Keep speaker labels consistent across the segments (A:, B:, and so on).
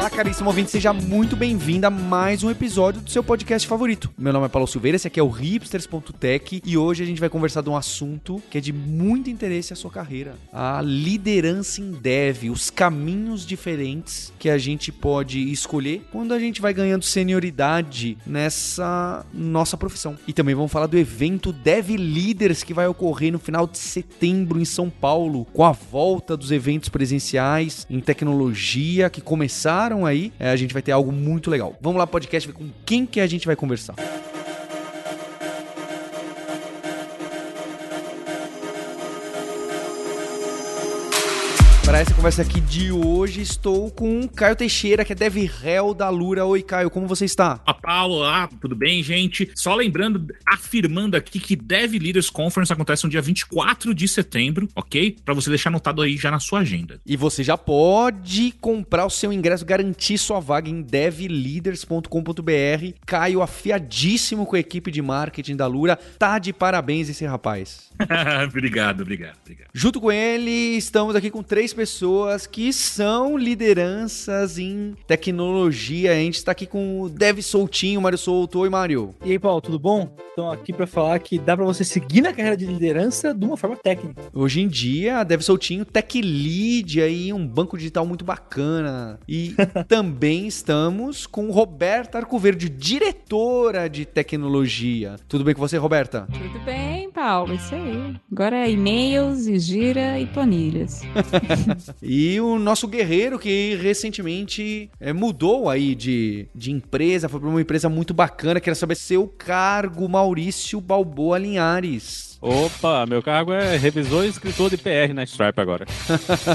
A: Olá, caríssimo ouvinte, seja muito bem-vindo a mais um episódio do seu podcast favorito. Meu nome é Paulo Silveira, esse aqui é o hipsters.tech e hoje a gente vai conversar de um assunto que é de muito interesse à sua carreira: a liderança em dev, os caminhos diferentes que a gente pode escolher quando a gente vai ganhando senioridade nessa nossa profissão. E também vamos falar do evento Dev Leaders que vai ocorrer no final de setembro em São Paulo, com a volta dos eventos presenciais em tecnologia que começaram aí, é, a gente vai ter algo muito legal. Vamos lá, podcast, ver com quem que a gente vai conversar. Para essa conversa aqui de hoje, estou com o Caio Teixeira, que é Dev Hell da Lura. Oi, Caio, como você está?
B: Olá, Paulo, olá, tudo bem, gente? Só lembrando, afirmando aqui que Dev Leaders Conference acontece no dia 24 de setembro, ok? Para você deixar anotado aí já na sua agenda.
A: E você já pode comprar o seu ingresso, garantir sua vaga em devleaders.com.br. Caio, afiadíssimo com a equipe de marketing da Lura. Tá de parabéns esse rapaz.
B: obrigado, obrigado, obrigado.
A: Junto com ele, estamos aqui com três pessoas que são lideranças em tecnologia. A gente está aqui com o Dev Soltinho, Mário Souto. Oi, Mário.
C: E aí, Paulo, tudo bom? Estou aqui para falar que dá para você seguir na carreira de liderança de uma forma técnica.
A: Hoje em dia, a Dev Soltinho Tech Lead aí, um banco digital muito bacana. E também estamos com Roberta Arcoverde, diretora de tecnologia. Tudo bem com você, Roberta?
D: Tudo bem, Paulo, isso aí. Agora é e-mails, e gira e planilhas.
A: e o nosso guerreiro que recentemente é, mudou aí de, de empresa, foi para uma empresa muito bacana. Quero saber seu cargo, Maurício Balboa Linhares.
E: Opa, meu cargo é revisor e escritor de PR na Stripe agora.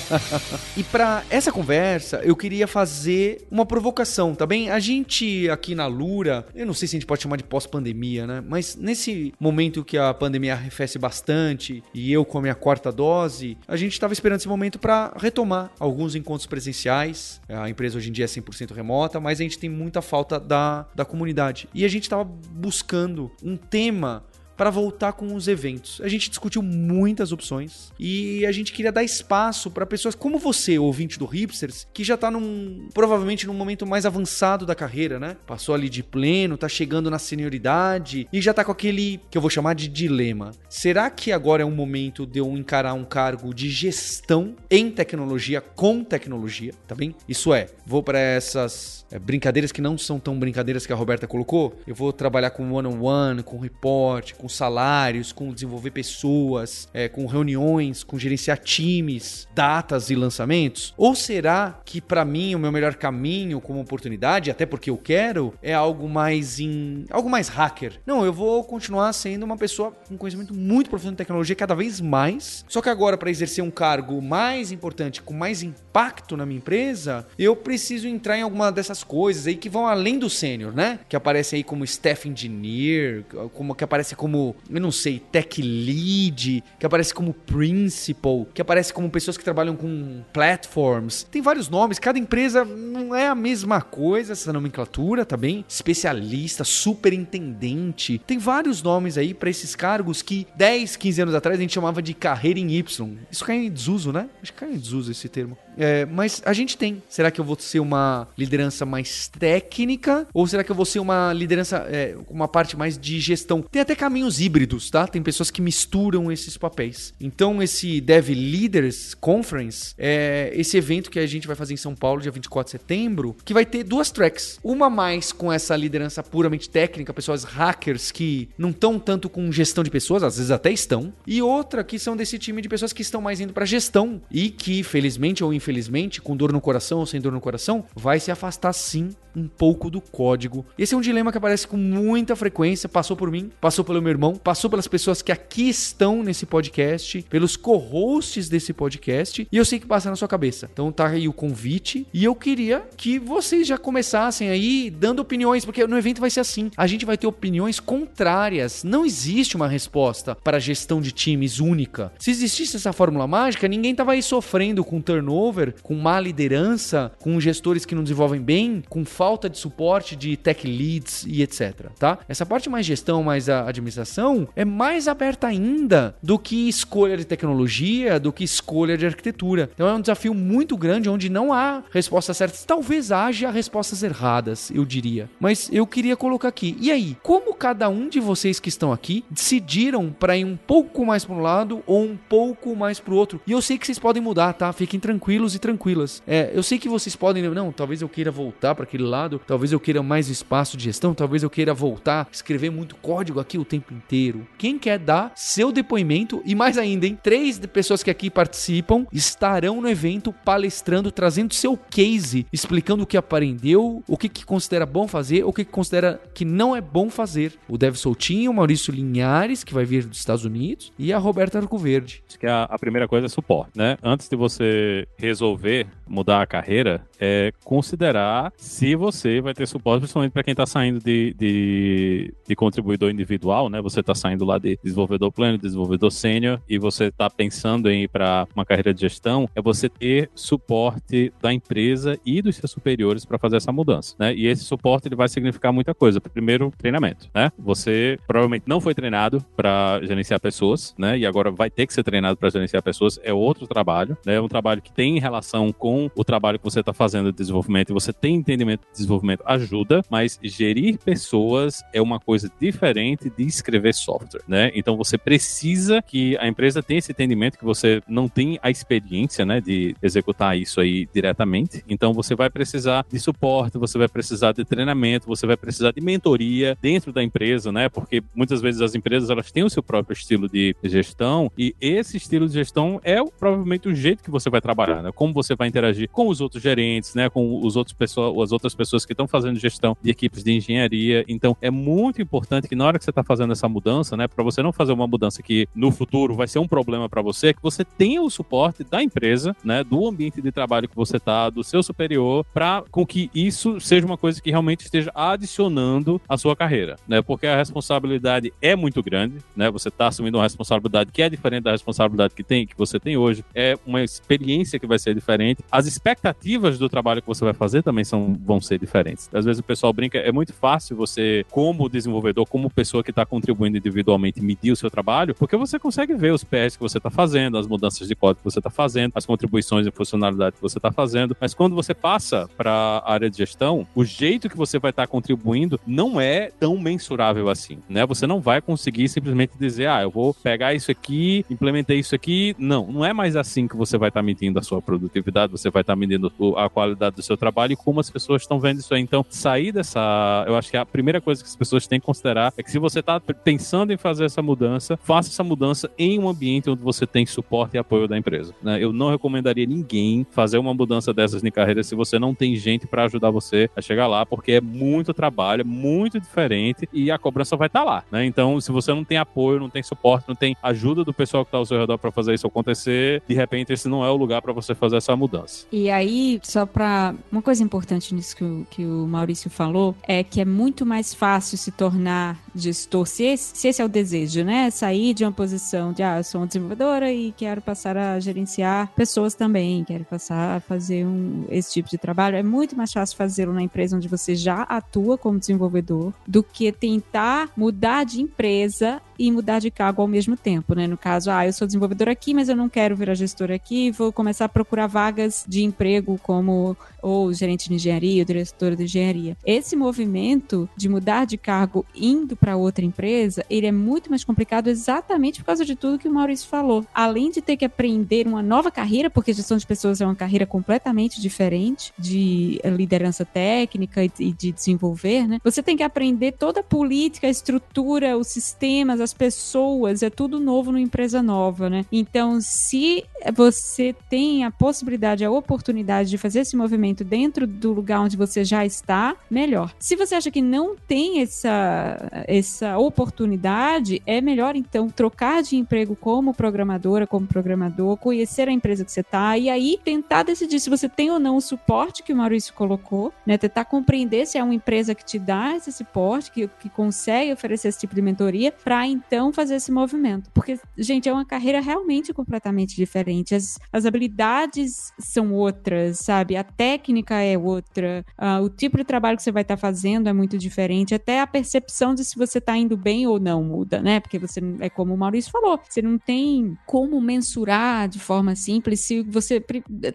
A: e para essa conversa, eu queria fazer uma provocação, tá bem? A gente aqui na Lura, eu não sei se a gente pode chamar de pós-pandemia, né? Mas nesse momento que a pandemia arrefece bastante e eu com a minha quarta dose, a gente estava esperando esse momento para retomar alguns encontros presenciais. A empresa hoje em dia é 100% remota, mas a gente tem muita falta da, da comunidade. E a gente estava buscando um tema para voltar com os eventos. A gente discutiu muitas opções e a gente queria dar espaço para pessoas como você, ouvinte do Hipsters, que já tá num provavelmente num momento mais avançado da carreira, né? Passou ali de pleno, tá chegando na senioridade e já tá com aquele que eu vou chamar de dilema. Será que agora é um momento de eu encarar um cargo de gestão em tecnologia com tecnologia, tá bem? Isso é, vou para essas é, brincadeiras que não são tão brincadeiras que a Roberta colocou. Eu vou trabalhar com one-on-one, com report, com salários, com desenvolver pessoas, é, com reuniões, com gerenciar times, datas e lançamentos? Ou será que para mim o meu melhor caminho como oportunidade, até porque eu quero, é algo mais em algo mais hacker? Não, eu vou continuar sendo uma pessoa com conhecimento muito profundo de tecnologia cada vez mais. Só que agora para exercer um cargo mais importante, com mais impacto na minha empresa, eu preciso entrar em alguma dessas coisas aí que vão além do sênior, né? Que aparece aí como staff engineer, como que aparece como, eu não sei, tech lead, que aparece como principal, que aparece como pessoas que trabalham com platforms. Tem vários nomes, cada empresa não é a mesma coisa essa nomenclatura, tá bem? Especialista, superintendente. Tem vários nomes aí para esses cargos que 10, 15 anos atrás a gente chamava de carreira em Y. Isso cai em desuso, né? Acho que cai em desuso esse termo. É, mas a gente tem. Será que eu vou ser uma liderança mais técnica? Ou será que eu vou ser uma liderança, é, uma parte mais de gestão? Tem até caminhos híbridos, tá? Tem pessoas que misturam esses papéis. Então, esse Dev Leaders Conference é esse evento que a gente vai fazer em São Paulo, dia 24 de setembro, que vai ter duas tracks. Uma mais com essa liderança puramente técnica, pessoas hackers que não estão tanto com gestão de pessoas, às vezes até estão. E outra que são desse time de pessoas que estão mais indo para gestão e que, felizmente ou infelizmente, com dor no coração ou sem dor no coração, vai se afastar sim um pouco do código. Esse é um dilema que aparece com muita frequência, passou por mim, passou pelo meu irmão, passou pelas pessoas que aqui estão nesse podcast, pelos co-hosts desse podcast, e eu sei que passa na sua cabeça. Então tá aí o convite, e eu queria que vocês já começassem aí dando opiniões, porque no evento vai ser assim, a gente vai ter opiniões contrárias. Não existe uma resposta para gestão de times única. Se existisse essa fórmula mágica, ninguém tava aí sofrendo com turnover, com má liderança, com gestores que não desenvolvem bem, com falta de suporte de tech leads e etc, tá? Essa parte mais gestão, mais a administração é mais aberta ainda do que escolha de tecnologia, do que escolha de arquitetura. Então é um desafio muito grande onde não há respostas certas. Talvez haja respostas erradas, eu diria. Mas eu queria colocar aqui. E aí, como cada um de vocês que estão aqui decidiram para ir um pouco mais para um lado ou um pouco mais para o outro? E eu sei que vocês podem mudar, tá? Fiquem tranquilos e tranquilas. É, eu sei que vocês podem, não, talvez eu queira voltar para aquele lado, talvez eu queira mais espaço de gestão, talvez eu queira voltar, escrever muito código aqui o tempo inteiro. Quem quer dar seu depoimento e mais ainda, hein? Três pessoas que aqui participam estarão no evento palestrando, trazendo seu case, explicando o que aprendeu, o que, que considera bom fazer, o que, que considera que não é bom fazer. O Dev Soutinho, o Maurício Linhares, que vai vir dos Estados Unidos, e a Roberta Arcoverde.
E: Que a, a primeira coisa é suporte, né? Antes de você resolver mudar a carreira, é considerar se você vai ter suporte, principalmente para quem está saindo de, de, de, contribuidor individual, né? Você está saindo lá de desenvolvedor pleno, desenvolvedor sênior, e você está pensando em ir para uma carreira de gestão, é você ter suporte da empresa e dos seus superiores para fazer essa mudança, né? E esse suporte ele vai significar muita coisa. Primeiro, treinamento, né? Você provavelmente não foi treinado para gerenciar pessoas, né? E agora vai ter que ser treinado para gerenciar pessoas. É outro trabalho, né? É um trabalho que tem relação com o trabalho que você está fazendo de desenvolvimento e você tem entendimento de desenvolvimento ajuda, mas gerir pessoas é uma coisa diferente de escrever software, né? Então você precisa que a empresa tenha esse entendimento que você não tem a experiência, né, de executar isso aí diretamente. Então você vai precisar de suporte, você vai precisar de treinamento, você vai precisar de mentoria dentro da empresa, né? Porque muitas vezes as empresas elas têm o seu próprio estilo de gestão e esse estilo de gestão é provavelmente o jeito que você vai trabalhar, né? Como você vai interagir com os outros gerentes, né? Com os outros pessoas, as outras pessoas que estão fazendo gestão de equipes de engenharia. Então é muito importante que na hora que você está fazendo essa mudança, né? Para você não fazer uma mudança que no futuro vai ser um problema para você, é que você tenha o suporte da empresa, né? Do ambiente de trabalho que você tá, do seu superior, para com que isso seja uma coisa que realmente esteja adicionando à sua carreira, né? Porque a responsabilidade é muito grande, né? Você está assumindo uma responsabilidade que é diferente da responsabilidade que tem, que você tem hoje. É uma experiência que vai ser diferente. As expectativas do trabalho que você vai fazer também são, vão ser diferentes. Às vezes o pessoal brinca, é muito fácil você, como desenvolvedor, como pessoa que está contribuindo individualmente, medir o seu trabalho, porque você consegue ver os PS que você está fazendo, as mudanças de código que você está fazendo, as contribuições e funcionalidade que você está fazendo. Mas quando você passa para a área de gestão, o jeito que você vai estar tá contribuindo não é tão mensurável assim, né? Você não vai conseguir simplesmente dizer, ah, eu vou pegar isso aqui, implementei isso aqui. Não, não é mais assim que você vai estar tá medindo a sua produtividade, você vai estar tá medindo a qualidade do seu trabalho e como as pessoas estão vendo isso aí. Então, sair dessa. Eu acho que a primeira coisa que as pessoas têm que considerar é que se você está pensando em fazer essa mudança, faça essa mudança em um ambiente onde você tem suporte e apoio da empresa. Né? Eu não recomendaria ninguém fazer uma mudança dessas em carreira se você não tem gente para ajudar você a chegar lá, porque é muito trabalho, é muito diferente e a cobrança vai estar tá lá. Né? Então, se você não tem apoio, não tem suporte, não tem ajuda do pessoal que está ao seu redor para fazer isso acontecer, de repente esse não é o lugar para você fazer essa mudança.
D: E aí, só para uma coisa importante nisso que o, que o Maurício falou é que é muito mais fácil se tornar gestor, se esse, se esse é o desejo, né? Sair de uma posição de, ah, eu sou uma desenvolvedora e quero passar a gerenciar pessoas também, quero passar a fazer um, esse tipo de trabalho. É muito mais fácil fazê-lo na empresa onde você já atua como desenvolvedor do que tentar mudar de empresa e mudar de cargo ao mesmo tempo, né? No caso, ah, eu sou desenvolvedor aqui, mas eu não quero virar gestor aqui, vou começar a procurar vagas de emprego como ou gerente de engenharia, ou diretor de engenharia. Esse movimento de mudar de cargo indo para outra empresa, ele é muito mais complicado exatamente por causa de tudo que o Maurício falou. Além de ter que aprender uma nova carreira, porque gestão de pessoas é uma carreira completamente diferente de liderança técnica e de desenvolver, né? Você tem que aprender toda a política, a estrutura, os sistemas, as pessoas, é tudo novo numa empresa nova, né? Então, se você tem a possibilidade, a oportunidade de fazer esse movimento dentro do lugar onde você já está, melhor. Se você acha que não tem essa, essa oportunidade, é melhor então trocar de emprego como programadora, como programador, conhecer a empresa que você está e aí tentar decidir se você tem ou não o suporte que o Maurício colocou, né? Tentar compreender se é uma empresa que te dá esse suporte, que, que consegue oferecer esse tipo de mentoria, para então fazer esse movimento. Porque, gente, é uma carreira realmente completamente diferente. As, as habilidades são outras, sabe? A técnica é outra, uh, o tipo de trabalho que você vai estar tá fazendo é muito diferente, até a percepção de se você está indo bem ou não muda, né? Porque você, é como o Maurício falou, você não tem como mensurar de forma simples se você.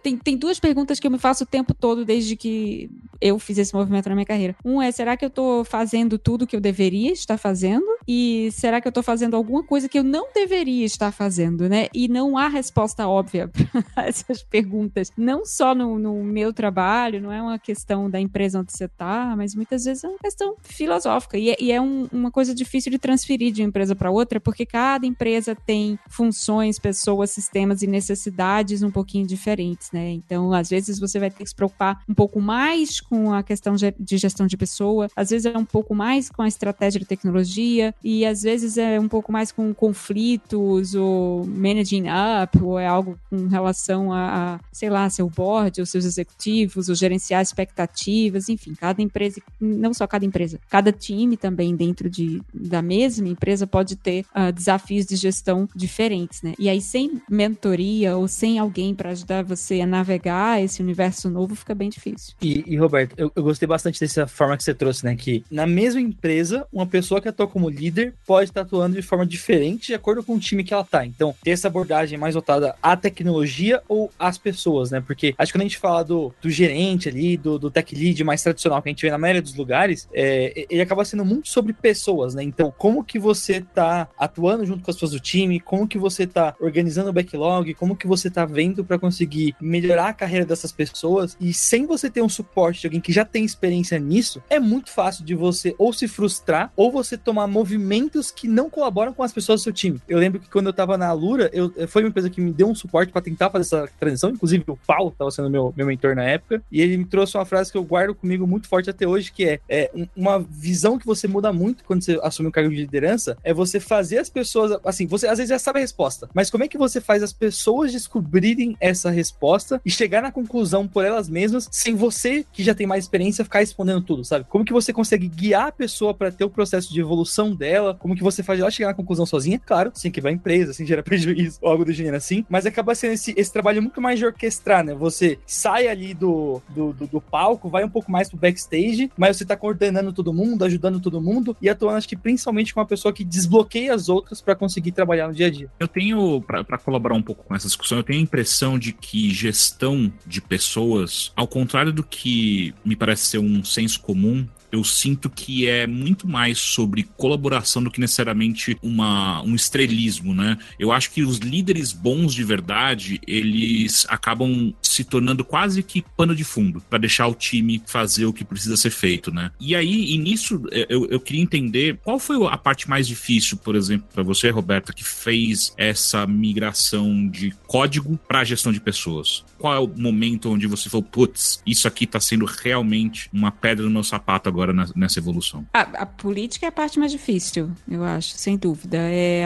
D: Tem, tem duas perguntas que eu me faço o tempo todo desde que eu fiz esse movimento na minha carreira. Um é: será que eu estou fazendo tudo que eu deveria estar fazendo? E será que eu estou fazendo alguma coisa que eu não deveria estar fazendo, né? E não há resposta óbvia para essas perguntas. Não só no, no, meu trabalho, não é uma questão da empresa onde você está, mas muitas vezes é uma questão filosófica. E é, e é um, uma coisa difícil de transferir de uma empresa para outra, porque cada empresa tem funções, pessoas, sistemas e necessidades um pouquinho diferentes, né? Então, às vezes você vai ter que se preocupar um pouco mais com a questão de gestão de pessoa, às vezes é um pouco mais com a estratégia de tecnologia, e às vezes é um pouco mais com conflitos ou managing up, ou é algo com relação a, a sei lá, seu board, ou seus executivos, ou gerenciar expectativas, enfim, cada empresa, não só cada empresa, cada time também dentro de, da mesma empresa pode ter uh, desafios de gestão diferentes, né? E aí, sem mentoria ou sem alguém para ajudar você a navegar esse universo novo, fica bem difícil.
C: E, e Roberto, eu, eu gostei bastante dessa forma que você trouxe, né? Que na mesma empresa, uma pessoa que atua como líder pode estar atuando de forma diferente de acordo com o time que ela tá. Então, ter essa abordagem mais voltada à tecnologia ou às pessoas, né? Porque acho que quando a gente fala do, do gerente ali, do, do tech lead mais tradicional que a gente vê na maioria dos lugares, é, ele acaba sendo muito sobre pessoas, né? Então, como que você tá atuando junto com as pessoas do time, como que você tá organizando o backlog, como que você tá vendo para conseguir melhorar a carreira dessas pessoas e sem você ter um suporte alguém que já tem experiência nisso, é muito fácil de você ou se frustrar ou você tomar movimentos que não colaboram com as pessoas do seu time. Eu lembro que quando eu tava na Alura, eu, foi uma empresa que me deu um suporte para tentar fazer essa transição, inclusive o Paulo tava sendo meu, meu mentor na época, e ele me trouxe uma frase que eu guardo comigo muito forte até hoje, que é, é uma visão que você muda muito quando você assume um cargo de liderança, é você fazer as pessoas, assim, você às vezes já sabe a resposta, mas como é que você faz as pessoas descobrirem essa resposta e chegar na conclusão por elas mesmas, sem você, que já tem mais experiência, ficar respondendo tudo, sabe? Como que você consegue guiar a pessoa para ter o processo de evolução dela? Como que você faz ela chegar na conclusão sozinha? Claro, sem quebrar a empresa, sem gerar prejuízo ou algo do gênero assim, mas acaba sendo esse, esse trabalho muito mais de orquestrar, né? Você sai ali do, do, do, do palco, vai um pouco mais pro backstage, mas você tá coordenando todo mundo, ajudando todo mundo e atuando, acho que principalmente com uma pessoa que desbloqueia as outras para conseguir trabalhar no dia a dia.
B: Eu tenho, para colaborar um pouco com essa discussão, eu tenho a impressão de que gestão de pessoas, ao contrário do que me parece ser um senso comum, eu sinto que é muito mais sobre colaboração do que necessariamente uma, um estrelismo, né? Eu acho que os líderes bons de verdade, eles acabam se tornando quase que pano de fundo para deixar o time fazer o que precisa ser feito, né? E aí, e nisso, eu, eu queria entender qual foi a parte mais difícil, por exemplo, para você, Roberta, que fez essa migração de código para gestão de pessoas. Qual é o momento onde você falou, putz, isso aqui tá sendo realmente uma pedra no meu sapato agora? Agora nessa evolução?
D: A, a, política é a parte mais difícil, eu acho, sem dúvida. É,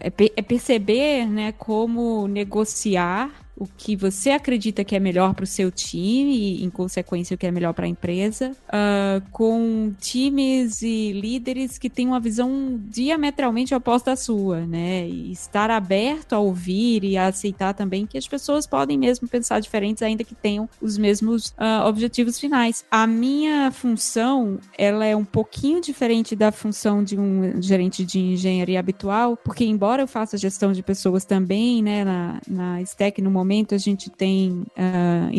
D: é, é perceber né, como negociar o que você acredita que é melhor para o seu time e, em consequência, o que é melhor para a empresa, uh, com times e líderes que têm uma visão diametralmente oposta à sua, né? E estar aberto a ouvir e a aceitar também que as pessoas podem mesmo pensar diferentes, ainda que tenham os mesmos uh, objetivos finais. A minha função, ela é um pouquinho diferente da função de um gerente de engenharia habitual, porque embora eu faça gestão de pessoas também, né, na, na Stack no momento momento a gente tem uh,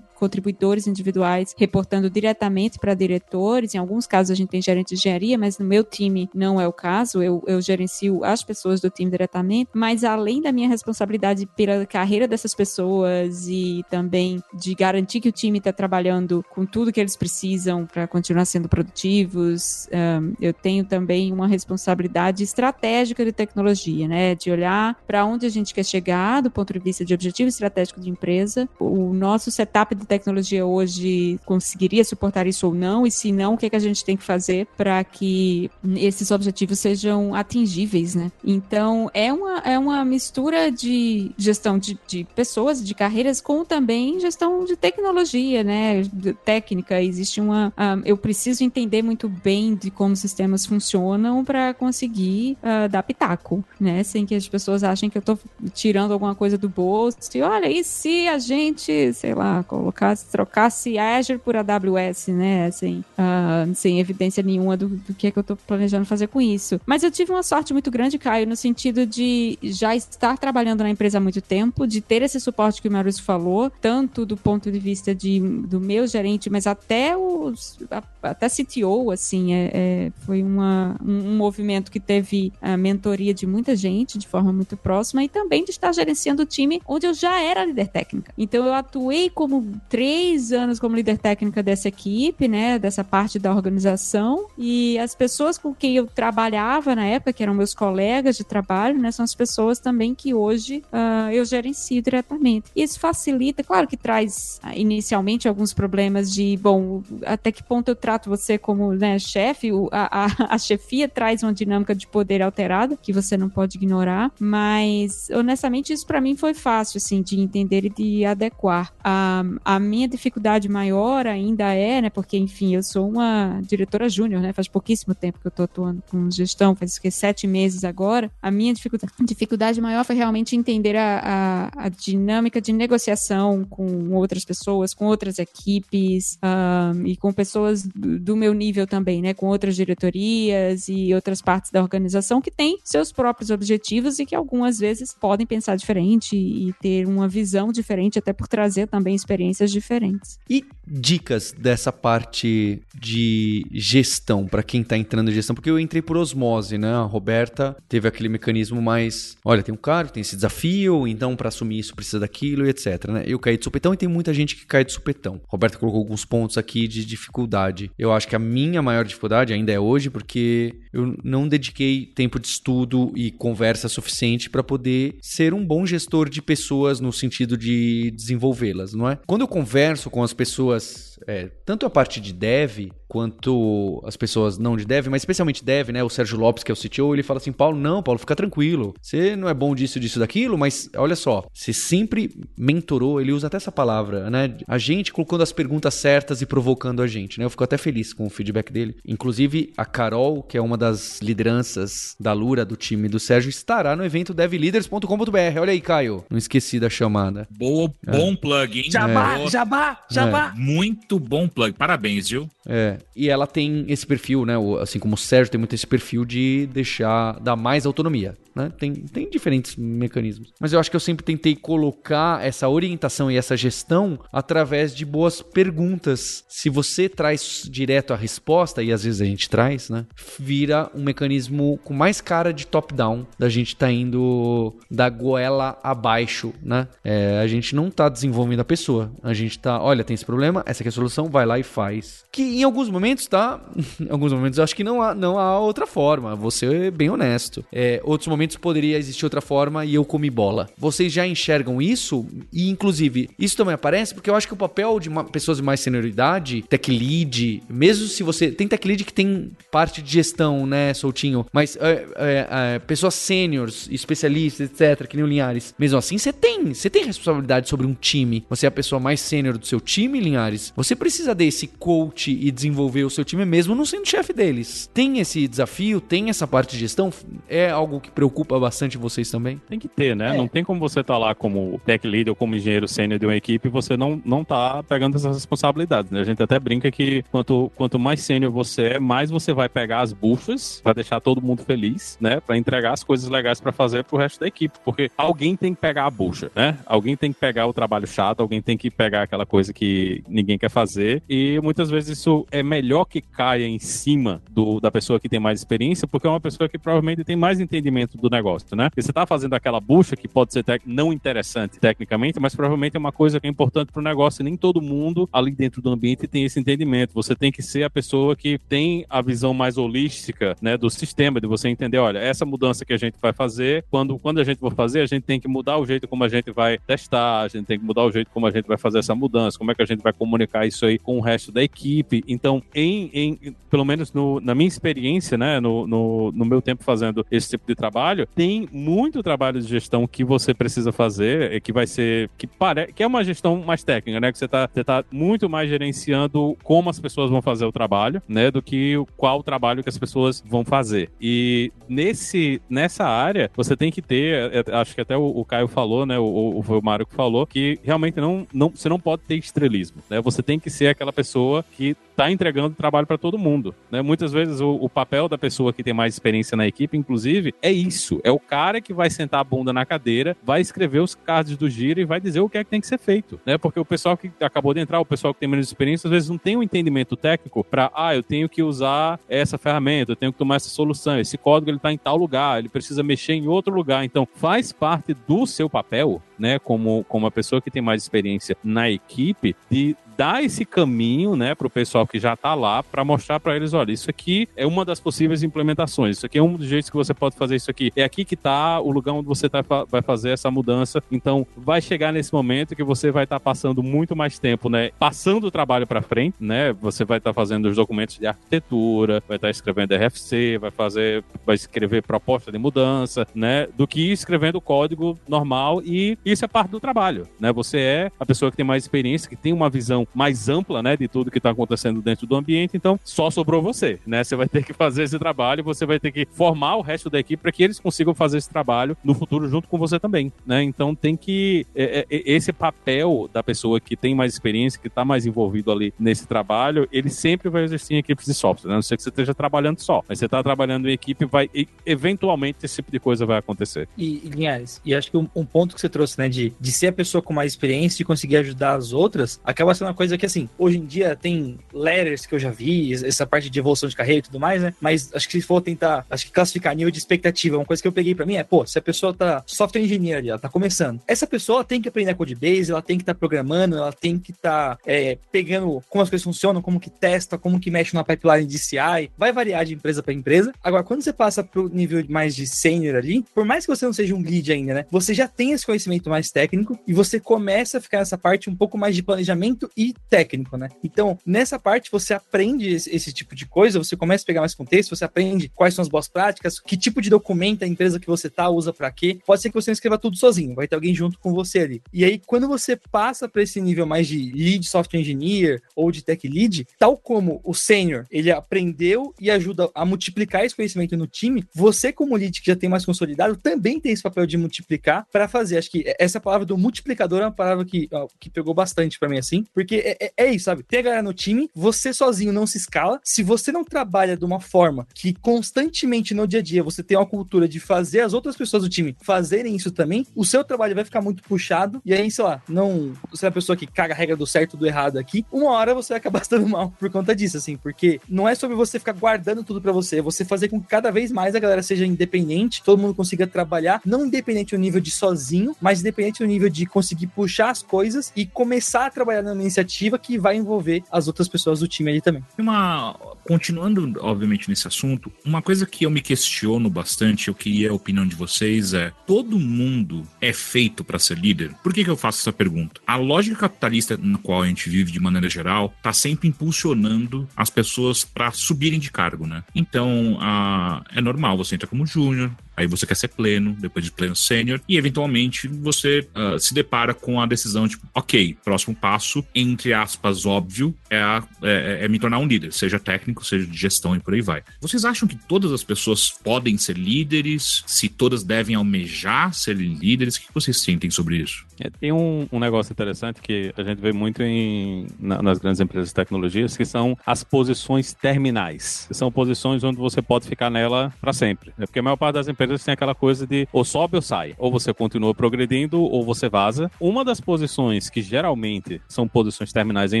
D: contribuidores individuais reportando diretamente para diretores. Em alguns casos a gente tem gerente de engenharia, mas no meu time não é o caso. Eu, eu gerencio as pessoas do time diretamente. Mas além da minha responsabilidade pela carreira dessas pessoas e também de garantir que o time está trabalhando com tudo que eles precisam para continuar sendo produtivos, um, eu tenho também uma responsabilidade estratégica de tecnologia, né? De olhar para onde a gente quer chegar do ponto de vista de objetivo estratégico de empresa. O nosso setup de tecnologia hoje conseguiria suportar isso ou não, e se não, o que, é que a gente tem que fazer para que esses objetivos sejam atingíveis, né? Então, é uma, é uma mistura de gestão de, de pessoas, de carreiras, com também gestão de tecnologia, né? De técnica. Existe uma. Um, eu preciso entender muito bem de como sistemas funcionam para conseguir uh, dar pitaco, né? Sem que as pessoas achem que eu estou tirando alguma coisa do bolso. E olha, e se a gente, sei lá, colocasse, trocasse Azure por AWS, né? Sem, uh, sem evidência nenhuma do, do que é que eu estou planejando fazer com isso. Mas eu tive uma sorte muito grande, Caio, no sentido de já estar trabalhando na empresa há muito tempo, de ter esse suporte que o Maurício falou, tanto do ponto de vista de, do meu gerente, mas até os até CTO, assim, é, é foi uma, um, um, movimento que teve a mentoria de muita gente de forma muito próxima e também de estar gerenciando o time onde eu já era líder técnica. Então eu atuei como três anos como líder técnica dessa equipe, né, dessa parte da organização e as pessoas com quem eu trabalhava na época, que eram meus colegas de trabalho, né, são as pessoas também que hoje uh, eu gerencio diretamente. Isso facilita, claro que traz uh, inicialmente alguns problemas de, bom, até que ponto eu trato você como né, chefe, a, a, a chefia traz uma dinâmica de poder alterada que você não pode ignorar, mas honestamente isso para mim foi fácil, assim, de entender e de adequar. A, a minha dificuldade maior ainda é, né, porque enfim, eu sou uma diretora júnior, né, faz pouquíssimo tempo que eu tô atuando com gestão, faz que sete meses agora. A minha dificuldade, dificuldade maior foi realmente entender a, a, a dinâmica de negociação com outras pessoas, com outras equipes um, e com pessoas do, do meu nível também, né, com outras diretorias e outras partes da organização que têm seus próprios objetivos e que algumas vezes podem pensar diferente e ter uma visão diferente, até por trazer também experiências diferentes.
A: E dicas dessa parte de gestão para quem está entrando em gestão? Porque eu entrei por osmose, né? A Roberta teve aquele mecanismo mais, olha, tem um cargo, tem esse desafio, então para assumir isso precisa daquilo e etc, né? Eu caí de supetão e tem muita gente que cai de supetão. A Roberta colocou alguns pontos aqui de dificuldade. Eu acho que a minha maior dificuldade ainda é hoje porque eu não dediquei tempo de estudo e conversa suficiente para poder ser um bom gestor de pessoas no sentido de desenvolvê-las, não é? Quando eu converso com as pessoas, é, tanto a parte de dev quanto as pessoas não de dev, mas especialmente dev, né? O Sérgio Lopes, que é o CTO, ele fala assim: Paulo, não, Paulo, fica tranquilo. Você não é bom disso, disso, daquilo, mas olha só, você sempre mentorou, ele usa até essa palavra, né? A gente colocando as perguntas certas e provocando a gente, né? Eu fico até feliz com o feedback dele. Inclusive, a Carol, que é uma das lideranças da Lura, do time do Sérgio, estará no evento devleaders.com.br. Olha aí, Caio. Não esqueci da chamada.
B: Boa, é. bom plug, hein?
C: Jabá,
B: é.
C: jabá, jabá.
B: É. Muito bom plug. Parabéns, viu?
A: É. E ela tem esse perfil, né? Assim como o Sérgio tem muito esse perfil de deixar, dar mais autonomia, né? Tem, tem diferentes mecanismos. Mas eu acho que eu sempre tentei colocar essa orientação e essa gestão através de boas perguntas. Se você traz direto a resposta, e às vezes a gente traz, né? Vira um mecanismo com mais cara de top-down, da gente tá indo da goela abaixo, né? É, a gente não tá desenvolvendo a pessoa. A gente tá, olha, tem esse problema, essa aqui é a solução, vai lá e faz. Que em alguns momentos, tá? em alguns momentos acho que não há, não há outra forma. Vou ser bem honesto. É, outros momentos poderia existir outra forma e eu comi bola. Vocês já enxergam isso? E, inclusive, isso também aparece porque eu acho que o papel de pessoas de mais senioridade, tech lead, mesmo se você. Tem tech lead que tem parte de gestão, né, Soltinho? Mas é, é, é, pessoas sêniores, especialistas, etc., que nem o Linhares. Mesmo assim, você tem. Você tem responsabilidade sobre um time. Você é a pessoa mais sênior do seu time, Linhares. Você precisa desse coach e desenvolver o seu time mesmo não sendo chefe deles. Tem esse desafio, tem essa parte de gestão? É algo que preocupa bastante vocês também?
E: Tem que ter, né? É. Não tem como você estar tá lá como tech lead ou como engenheiro sênior de uma equipe e você não, não tá pegando essas responsabilidades, né? A gente até brinca que quanto, quanto mais sênior você é, mais você vai pegar as bufas, vai deixar todo mundo feliz, né? Para entregar as coisas legais para fazer pro resto da equipe, porque alguém tem que pegar a bucha, né? Alguém tem que pegar o trabalho chato, alguém tem que pegar aquela coisa que ninguém quer fazer. E muitas vezes isso é melhor que caia em cima do, da pessoa que tem mais experiência, porque é uma pessoa que provavelmente tem mais entendimento do negócio, né? Você tá fazendo aquela bucha que pode ser não interessante tecnicamente, mas provavelmente é uma coisa que é importante para o negócio e nem todo mundo ali dentro do ambiente tem esse entendimento. Você tem que ser a pessoa que tem a visão mais holística, né, do sistema, de você entender, olha, essa mudança que a gente vai fazer, quando, quando a gente for fazer, a gente tem que mudar o jeito como a gente vai testar, a gente tem que mudar o jeito como a gente vai fazer essa mudança, como é que a gente vai comunicar isso aí com o resto da equipe. Então, em, em pelo menos no, na minha experiência, né, no, no, no, meu tempo fazendo esse tipo de trabalho, tem muito trabalho de gestão que você precisa fazer, que vai ser, que, pare, que é uma gestão mais técnica, né, que você está você tá muito mais gerenciando como as pessoas vão fazer o trabalho, né, do que qual o trabalho que as pessoas vão fazer. E nesse, nessa área, você tem que ter, é, acho que até o, o Caio falou, né, o, o, o Mário que falou, que realmente não, não, você não pode ter estrelismo, né, você tem que ser aquela pessoa que está entregando trabalho para todo mundo. Né? Muitas vezes o, o, papel da pessoa que tem mais experiência na equipe, inclusive, é isso. É o cara que vai sentar a bunda na cadeira, vai escrever os cards do giro e vai dizer o que é que tem que ser feito. Né? Porque o pessoal que acabou de entrar, o pessoal que tem menos experiência, às vezes não tem um entendimento técnico para, ah, eu tenho que usar essa ferramenta, eu tenho que tomar essa solução, esse código ele está em tal lugar, ele precisa mexer em outro lugar. Então, faz parte do seu papel, né, como, como a pessoa que tem mais experiência na equipe, de dar esse caminho, né, para o pessoal que já está lá, para mostrar para eles, olha, isso aqui é uma das possíveis implementações, isso aqui é um dos jeitos que você pode fazer isso aqui. É aqui que está o lugar onde você tá, vai fazer essa mudança. Então, vai chegar nesse momento que você vai estar tá passando muito mais tempo, né, passando o trabalho para frente, né? Você vai estar tá fazendo os documentos de arquitetura, vai estar tá escrevendo RFC, vai fazer, vai escrever proposta de mudança, né, do que escrevendo código normal e isso é parte do trabalho, né? Você é a pessoa que tem mais experiência, que tem uma visão mais ampla, né, de tudo que está acontecendo dentro do ambiente, então só sobrou você, né? Você vai ter que fazer esse trabalho, você vai ter que formar o resto da equipe para que eles consigam fazer esse trabalho no futuro junto com você também, né? Então tem que é, é, esse papel da pessoa que tem mais experiência, que está mais envolvido ali nesse trabalho, ele sempre vai existir em equipes de software, né? a não ser que você esteja trabalhando só, mas você está trabalhando em equipe, vai eventualmente esse tipo de coisa vai acontecer.
C: E, e Linhares, e acho que um, um, ponto que você trouxe, de, de ser a pessoa com mais experiência e conseguir ajudar as outras, acaba sendo uma coisa que, assim, hoje em dia tem letters que eu já vi, essa parte de evolução de carreira e tudo mais, né? Mas acho que se for tentar, acho que classificar nível de expectativa, uma coisa que eu peguei para mim é, pô, se a pessoa tá software engineer ali, ela tá começando, essa pessoa tem que aprender a code base, ela tem que estar tá programando, ela tem que estar tá, é, pegando como as coisas funcionam, como que testa, como que mexe na pipeline de CI, vai variar de empresa para empresa. Agora, quando você passa pro nível mais de sênior ali, por mais que você não seja um lead ainda, né? Você já tem esse conhecimento mais técnico e você começa a ficar nessa parte um pouco mais de planejamento e técnico, né? Então, nessa parte você aprende esse, esse, tipo de coisa, você começa a pegar mais contexto, você aprende quais são as boas práticas, que tipo de documento a empresa que você tá usa para quê. Pode ser que você não escreva tudo sozinho, vai ter alguém junto com você ali. E aí, quando você passa para esse nível mais de lead software engineer ou de tech lead, tal como o sênior, ele aprendeu e ajuda a multiplicar esse conhecimento no time, você como lead que já tem mais consolidado, também tem esse papel de multiplicar para fazer. Acho que essa palavra do multiplicador é uma palavra que, ó, que pegou bastante para mim assim, porque é, é, é isso, sabe? Tem a galera no time, você sozinho não se escala. Se você não trabalha de uma forma que constantemente no dia a dia você tem uma cultura de fazer as outras pessoas do time fazerem isso também, o seu trabalho vai ficar muito puxado. E aí, sei lá, não. Você é a pessoa que caga a regra do certo do errado aqui, uma hora você vai acabar estando mal por conta disso, assim, porque não é sobre você ficar guardando tudo para você, é você fazer com que cada vez mais a galera seja independente, todo mundo consiga trabalhar, não independente do nível de sozinho, mas independente do nível de conseguir puxar as coisas e começar a trabalhar numa iniciativa que vai envolver as outras pessoas do time ali também.
B: Uma, continuando, obviamente, nesse assunto, uma coisa que eu me questiono bastante, eu queria a opinião de vocês é: todo mundo é feito para ser líder? Por que, que eu faço essa pergunta? A lógica capitalista na qual a gente vive de maneira geral está sempre impulsionando as pessoas para subirem de cargo, né? Então, a, é normal, você entra como júnior, Aí você quer ser pleno, depois de pleno sênior, e eventualmente você uh, se depara com a decisão, tipo, ok, próximo passo, entre aspas, óbvio, é, a, é, é, me tornar um líder, seja técnico, seja de gestão e por aí vai. Vocês acham que todas as pessoas podem ser líderes? Se todas devem almejar serem líderes? O que vocês sentem sobre isso?
E: É, tem um, um, negócio interessante que a gente vê muito em, na, nas grandes empresas de tecnologias, que são as posições terminais. São posições onde você pode ficar nela para sempre. É porque a maior parte das empresas tem aquela coisa de ou sobe ou sai. Ou você continua progredindo ou você vaza. Uma das posições que geralmente são posições terminais em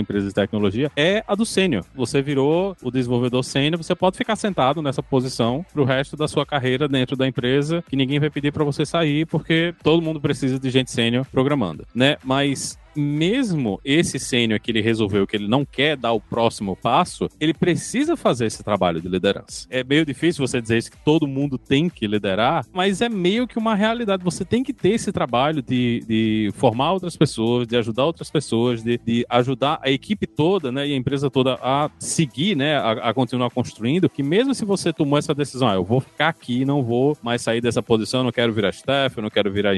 E: empresas de tecnologia é a do sênior. Você virou o desenvolvedor sênior, você pode ficar sentado nessa posição pro resto da sua carreira dentro da empresa, que ninguém vai pedir para você sair, porque todo mundo precisa de gente sênior programando, né? Mas mesmo esse sênior que ele resolveu que ele não quer dar o próximo passo, ele precisa fazer esse trabalho de liderança. É meio difícil você dizer isso que todo mundo tem que liderar, mas é meio que uma realidade. Você tem que ter esse trabalho de, de formar outras pessoas, de ajudar outras pessoas, de, de ajudar a equipe toda, né, e a empresa toda a seguir, né, a, a continuar construindo, que mesmo se você tomou essa decisão, ah, eu vou ficar aqui, não vou mais sair dessa posição, não quero virar staff, eu não quero virar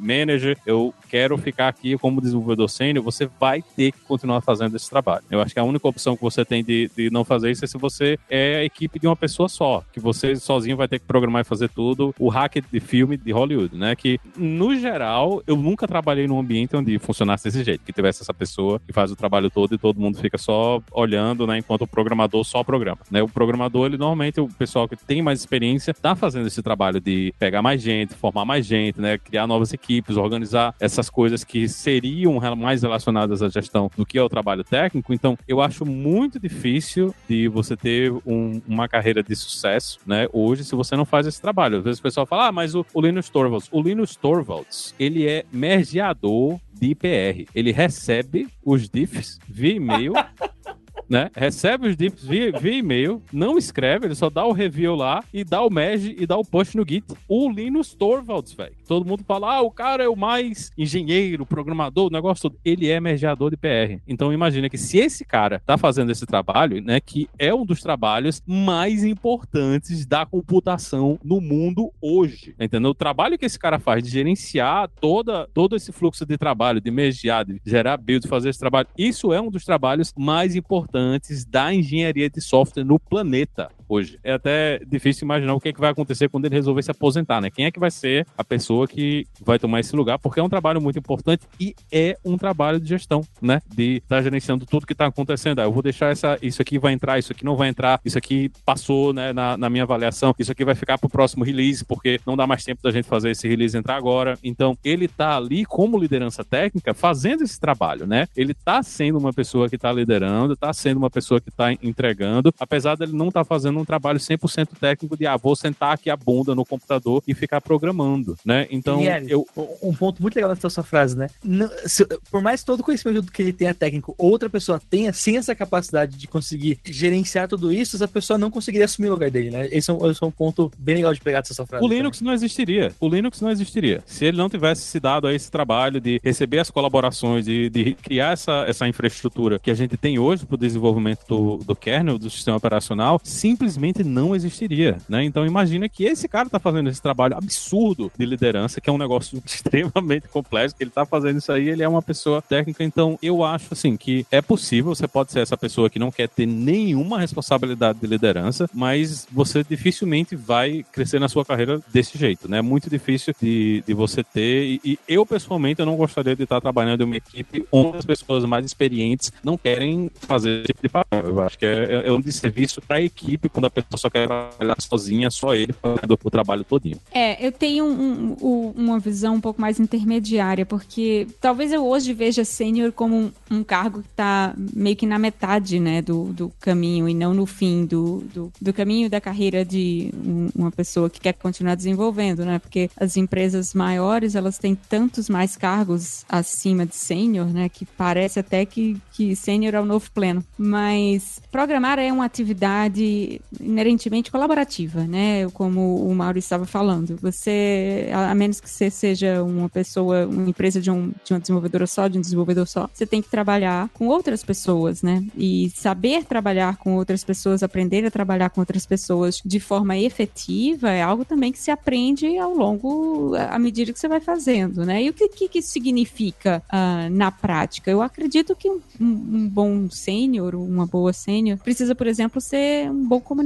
E: manager, eu quero ficar aqui como desenvolvedor desenvolvedor sênior, você vai ter que continuar fazendo esse trabalho. Eu acho que a única opção que você tem de, de não fazer isso é se você é a equipe de uma pessoa só, que você sozinho vai ter que programar e fazer tudo. O hack de filme de Hollywood, né? Que, no geral, eu nunca trabalhei num ambiente onde funcionasse desse jeito, que tivesse essa pessoa que faz o trabalho todo e todo mundo fica só olhando, né? Enquanto o programador só programa. Né? O programador, ele normalmente, o pessoal que tem mais experiência, tá fazendo esse trabalho de pegar mais gente, formar mais gente, né? Criar novas equipes, organizar essas coisas que seriam mais relacionadas à gestão do que ao trabalho técnico. Então, eu acho muito difícil de você ter um, uma carreira de sucesso, né? Hoje, se você não faz esse trabalho. Às vezes o pessoal fala, ah, mas o, o Linus Torvalds. O Linus Torvalds, ele é mergeador de IPR. Ele recebe os diffs via e-mail né? Recebe os dips via, via e-mail, não escreve, ele só dá o review lá e dá o merge e dá o push no Git. O Linus Torvalds, velho. Todo mundo fala, ah, o cara é o mais engenheiro, programador, o negócio todo. Ele é mergeador de PR. Então imagina que se esse cara tá fazendo esse trabalho, né, que é um dos trabalhos mais importantes da computação no mundo hoje, entendeu? O trabalho que esse cara faz de gerenciar toda, todo esse fluxo de trabalho, de mergear, de gerar builds, fazer esse trabalho, isso é um dos trabalhos mais importantes importantes da engenharia de software no planeta hoje. É até difícil imaginar o que, é que vai acontecer quando ele resolver se aposentar, né? Quem é que vai ser a pessoa que vai tomar esse lugar? Porque é um trabalho muito importante e é um trabalho de gestão, né? De estar tá gerenciando tudo que está acontecendo. Ah, eu vou deixar essa, isso aqui vai entrar, isso aqui não vai entrar, isso aqui passou né, na, na minha avaliação, isso aqui vai ficar para o próximo release, porque não dá mais tempo da gente fazer esse release entrar agora. Então, ele está ali como liderança técnica fazendo esse trabalho, né? Ele está sendo uma pessoa que está liderando, está sendo uma pessoa que está entregando, apesar dele não estar tá fazendo um trabalho 100% técnico de, ah, vou sentar aqui a bunda no computador e ficar programando, né? Então, eu...
C: Um ponto muito legal nessa sua frase, né? Não, se, por mais todo o conhecimento que ele tenha técnico, outra pessoa tenha, sem essa capacidade de conseguir gerenciar tudo isso, essa pessoa não conseguiria assumir o lugar dele, né? Esse é um, esse é um ponto bem legal de pegar dessa sua frase.
E: O Linux também. não existiria. O Linux não existiria. Se ele não tivesse se dado a esse trabalho de receber as colaborações, de, de criar essa, essa infraestrutura que a gente tem hoje para o desenvolvimento do, do kernel, do sistema operacional, simplesmente não existiria, né? Então imagina que esse cara está fazendo esse trabalho absurdo de liderança, que é um negócio extremamente complexo, que ele está fazendo isso aí, ele é uma pessoa técnica, então eu acho assim que é possível, você pode ser essa pessoa que não quer ter nenhuma responsabilidade de liderança, mas você dificilmente vai crescer na sua carreira desse jeito, né? É muito difícil de, de você ter, e, e eu pessoalmente eu não gostaria de estar trabalhando em uma equipe onde as pessoas mais experientes não querem fazer esse tipo de papel. Eu acho que é, é um desserviço para a equipe quando a pessoa só quer trabalhar sozinha, só ele fazendo o trabalho todinho.
D: É, eu tenho um, um, uma visão um pouco mais intermediária, porque talvez eu hoje veja sênior como um, um, cargo que está meio que na metade, né, do, do caminho e não no fim do, do, do caminho da carreira de uma pessoa que quer continuar desenvolvendo, né, porque as empresas maiores, elas têm tantos mais cargos acima de sênior, né, que parece até que, que sênior é o novo pleno. Mas programar é uma atividade inerentemente colaborativa, né? Como o Mauro estava falando. Você, a menos que você seja uma pessoa, uma empresa de, um, de uma desenvolvedora só, de um desenvolvedor só, você tem que trabalhar com outras pessoas, né? E saber trabalhar com outras pessoas, aprender a trabalhar com outras pessoas de forma efetiva é algo também que se aprende ao longo, à medida que você vai fazendo, né? E o que, que, que isso significa uh, na prática? Eu acredito que um, um bom sênior, uma boa sênior, precisa, por exemplo, ser um bom comunicador,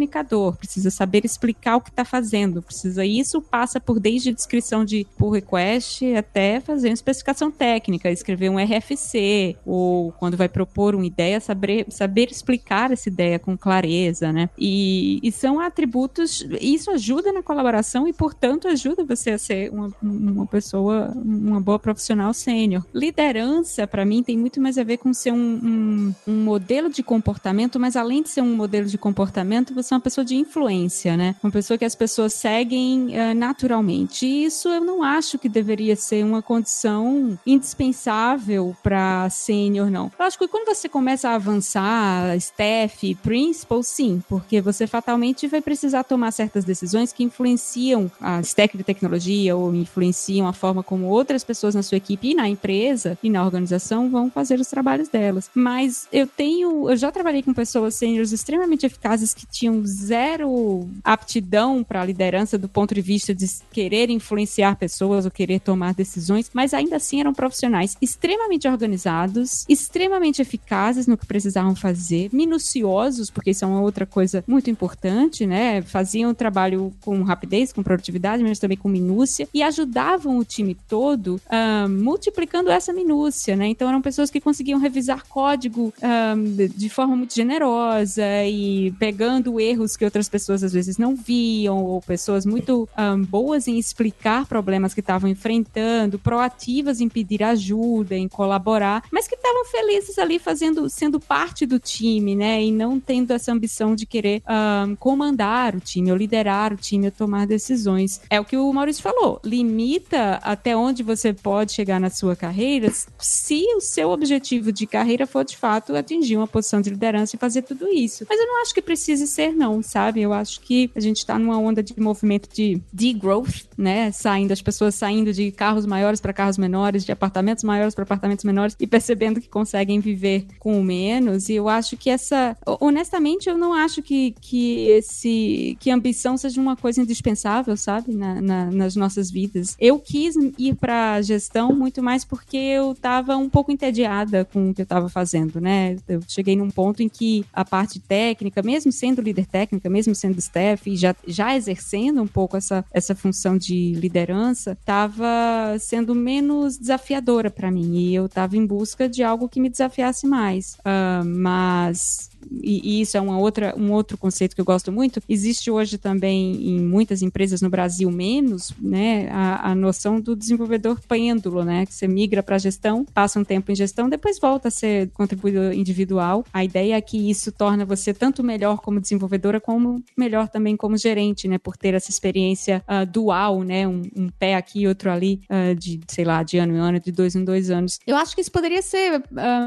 D: precisa saber explicar o que está fazendo, precisa isso passa por desde descrição de pull request até fazer uma especificação técnica, escrever um RFC ou quando vai propor uma ideia saber saber explicar essa ideia com clareza, né? E, e são atributos isso ajuda na colaboração e portanto ajuda você a ser uma, uma pessoa uma boa profissional sênior. Liderança para mim tem muito mais a ver com ser um, um, um modelo de comportamento, mas além de ser um modelo de comportamento, é uma pessoa de influência, né? Uma pessoa que as pessoas seguem uh, naturalmente. E isso eu não acho que deveria ser uma condição indispensável para sênior, não. Eu acho que quando você começa a avançar, staff, principal, sim, porque você fatalmente vai precisar tomar certas decisões que influenciam a stack de tecnologia ou influenciam a forma como outras pessoas na sua equipe e na empresa e na organização vão fazer os trabalhos delas. Mas eu tenho, eu já trabalhei com pessoas sêniores extremamente eficazes que tinham zero aptidão para a liderança do ponto de vista de querer influenciar pessoas ou querer tomar decisões, mas ainda assim eram profissionais extremamente organizados, extremamente eficazes no que precisavam fazer, minuciosos, porque isso é uma outra coisa muito importante, né? Faziam o trabalho com rapidez, com produtividade, mas também com minúcia e ajudavam o time todo uh, multiplicando essa minúcia, né? Então eram pessoas que conseguiam revisar código uh, de forma muito generosa e pegando erros que outras pessoas às vezes não viam, ou pessoas muito um, boas em explicar problemas que estavam enfrentando, proativas em pedir ajuda, em colaborar, mas que estavam felizes ali fazendo, sendo parte do time, né? E não tendo essa ambição de querer um, comandar o time, ou liderar o time, ou tomar decisões. É o que o Maurício falou. Limita até onde você pode chegar na sua carreira se o seu objetivo de carreira for de fato atingir uma posição de liderança e fazer tudo isso. Mas eu não acho que precise ser, não, sabe? Eu acho que a gente está numa onda de movimento de degrowth, né? Saindo, as pessoas saindo de carros maiores para carros menores, de apartamentos maiores para apartamentos menores e percebendo que conseguem viver com menos. E eu acho que essa. Honestamente, eu não acho que, que esse. que ambição seja uma coisa indispensável, sabe? Na, na, nas nossas vidas. Eu quis ir para gestão muito mais porque eu estava um pouco entediada com o que eu estava fazendo, né? Eu cheguei num ponto em que a parte técnica, mesmo sendo líder técnica, mesmo sendo staff e já, já exercendo um pouco essa, essa função de liderança, estava sendo menos desafiadora para mim e eu estava em busca de algo que me desafiasse mais. Uh, mas e, isso é uma outra, um outro conceito que eu gosto muito, existe hoje também em muitas empresas no Brasil menos, né, a, a noção do desenvolvedor pêndulo, né, que você migra para gestão, passa um tempo em gestão, depois volta a ser contribuidor individual. A ideia é que isso torna você tanto melhor como desenvolvedora, como melhor também como gerente, né, por ter essa experiência uh, dual, né, um, um, pé aqui e outro ali, uh, de, sei lá, de ano em ano, de dois em dois anos. Eu acho que isso poderia ser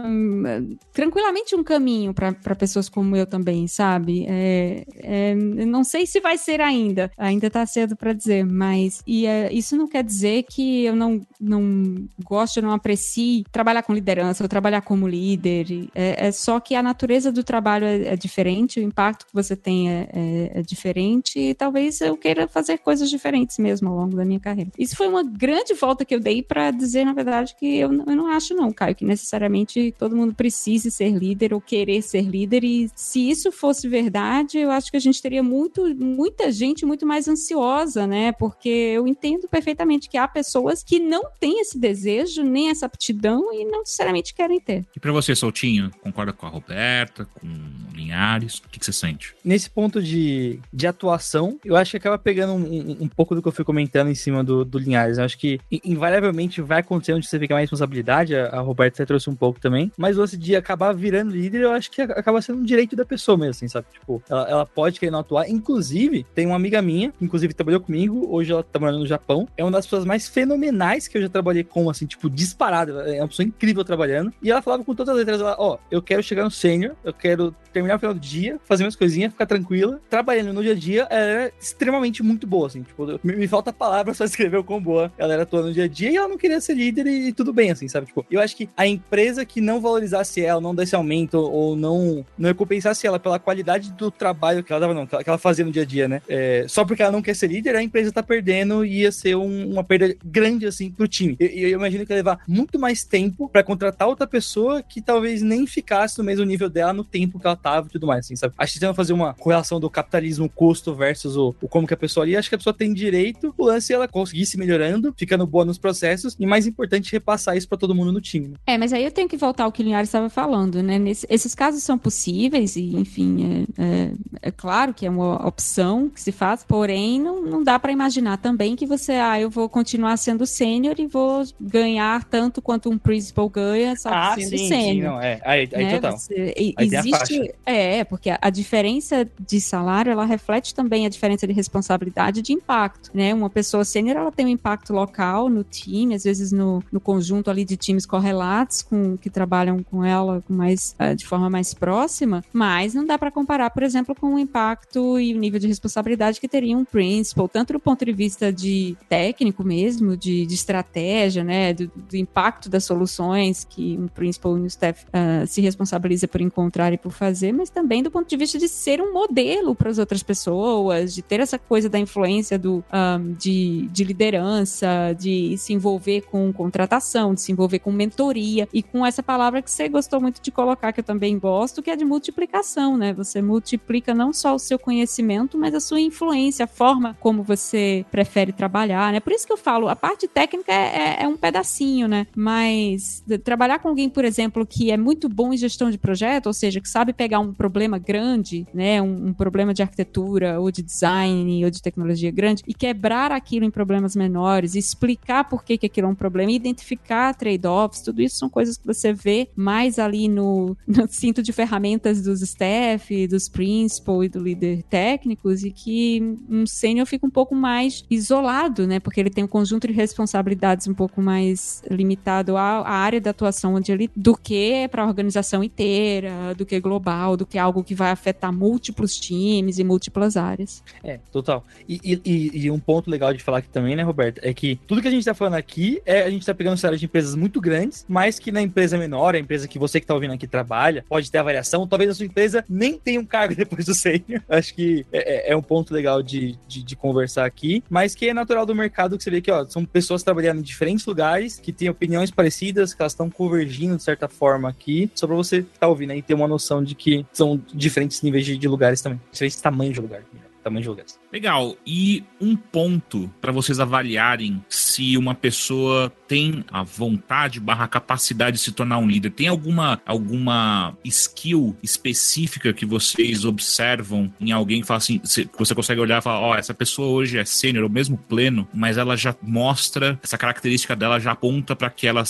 D: um, tranquilamente um caminho para pessoas como eu também, sabe? É, é, não sei se vai ser ainda, ainda tá cedo para dizer, mas e, é, isso não quer dizer que eu não, não gosto, não aprecie trabalhar com liderança ou trabalhar como líder. É, é só que a natureza do trabalho é, é diferente, o impacto que você tem é, é, diferente e talvez eu queira fazer coisas diferentes mesmo ao longo da minha carreira. Isso foi uma grande volta que eu dei para dizer, na verdade, que eu, eu não acho não, Caio, que necessariamente todo mundo precise ser líder ou querer ser líder e se isso fosse verdade, eu acho que a gente teria muito, muita gente muito mais ansiosa, né? Porque eu entendo perfeitamente que há pessoas que não têm esse desejo, nem essa aptidão e não necessariamente querem ter.
B: E para você, Soltinho, concorda com a Roberta, com o Linhares? O que, que você sente?
C: Nesse ponto de, de atuação, eu acho que acaba pegando um, um, um pouco do que eu fui comentando em cima do, do Linhares. Eu acho que invariavelmente vai acontecer onde você fica mais responsabilidade, a, a Roberta trouxe um pouco também, mas o lance de acabar virando líder, eu acho que acaba sendo um direito da pessoa mesmo, assim, sabe? Tipo, ela, ela pode querer não atuar. Inclusive, tem uma amiga minha, que inclusive trabalhou comigo, hoje ela tá morando no Japão. É uma das pessoas mais fenomenais que eu já trabalhei com, assim, tipo, disparada. É uma pessoa incrível trabalhando. E ela falava com todas as letras, ó, oh, eu quero chegar no sênior, eu quero terminar o final do dia, fazer minhas coisinhas, ficar tranquila. Trabalhando no dia a dia, ela era extremamente muito boa, assim, tipo, me, me falta palavras pra escrever o quão boa ela era atuando no dia a dia e ela não queria ser líder e, e tudo bem, assim, sabe? Tipo, eu acho que a empresa que não valorizasse ela, não desse aumento ou não não recompensasse ela pela qualidade do trabalho que ela dava, não, que ela, fazia no dia a dia, né? É, só porque ela não quer ser líder, a empresa tá perdendo e ia ser um, uma perda grande, assim, pro time. E eu, eu, imagino que ia levar muito mais tempo para contratar outra pessoa que talvez nem ficasse no mesmo nível dela no tempo que ela tava e tudo mais, assim, sabe? Acho que tentando fazer uma correlação do capitalismo custo versus o, o como que a pessoa ali, acho que a pessoa tem direito, o lance é ela conseguir se melhorando, ficando boa nos processos e mais importante, repassar isso para todo mundo no time. Né?
D: É, mas aí eu tenho que voltar ao que o Linhares estava falando, né? Nesse, esses casos são possíveis e, enfim, é, é, é, claro que é uma opção que se faz, porém não, não dá para imaginar também que você, ah, eu vou continuar sendo sênior e vou ganhar tanto quanto um principal ganha só ah, sendo sênior.
C: É, aí, aí né? total. Você,
D: aí existe, é, porque a, a diferença de salário, ela reflete também a diferença de responsabilidade e de impacto, né? Uma pessoa sênior, ela tem um impacto local no time, às vezes no, no conjunto ali de times correlatos com que trabalham com ela mais, uh, de forma mais próxima, mas não dá para comparar, por exemplo, com o impacto e o nível de responsabilidade que teria um principal, tanto do ponto de vista de técnico mesmo, de, de estratégia, né, do, do, impacto das soluções que um principal e um staff uh, se responsabiliza por encontrar e por fazer, mas também do ponto de vista de ser um modelo para as outras pessoas, de ter essa coisa da influência do, um, ah, de, de liderança, de se envolver com contratação, de se envolver com mentoria e com essa palavra que você gostou muito de colocar, que eu também gosto, que é de multiplicação, né? Você multiplica não só o seu conhecimento, mas a sua influência, a forma como você prefere trabalhar, né? Por isso que eu falo, a parte técnica é, é, é um pedacinho, né? Mas trabalhar com alguém, por exemplo, que é muito bom em gestão de projeto, ou seja, que sabe pegar um problema grande, né? Um, um problema de arquitetura ou de design ou de tecnologia grande e quebrar aquilo em problemas menores, explicar por que, que aquilo é um problema, identificar trade-offs, tudo isso são coisas que você vê mais ali no, no cinto de ferramentas dos staff, dos principal e do líder técnicos e que um sênior fica um pouco mais isolado, né? Porque ele tem um conjunto de responsabilidades um pouco mais limitado à, à área da atuação onde ele do que para a organização inteira, do que global, do que algo que vai afetar múltiplos times e múltiplas áreas.
C: É, total. E, e, e um ponto legal de falar aqui também, né, Roberto, é que tudo que a gente está falando aqui é a gente está pegando séries de empresas muito grandes, mas que na empresa menor, a empresa que você que está ouvindo aqui trabalha, pode ter a variação, talvez a sua empresa nem tenha um cargo depois do sênior. Acho que é, é, é, um ponto legal de, de, de, conversar aqui, mas que é natural do mercado que você vê que ó, são pessoas trabalhando em diferentes lugares, que têm opiniões parecidas, que elas estão convergindo de certa forma aqui, só para você que tá ouvindo aí ter uma noção de que são diferentes níveis de, de lugares também, diferentes tamanhos de lugar. Tamanho de lugares.
B: Legal. E um ponto para vocês avaliarem se uma pessoa tem a vontade barra capacidade de se tornar um líder. Tem alguma, alguma skill específica que vocês observam em alguém que fala assim, você consegue olhar e falar, ó, oh, essa pessoa hoje é sênior, ou mesmo pleno, mas ela já mostra, essa característica dela já aponta para que ela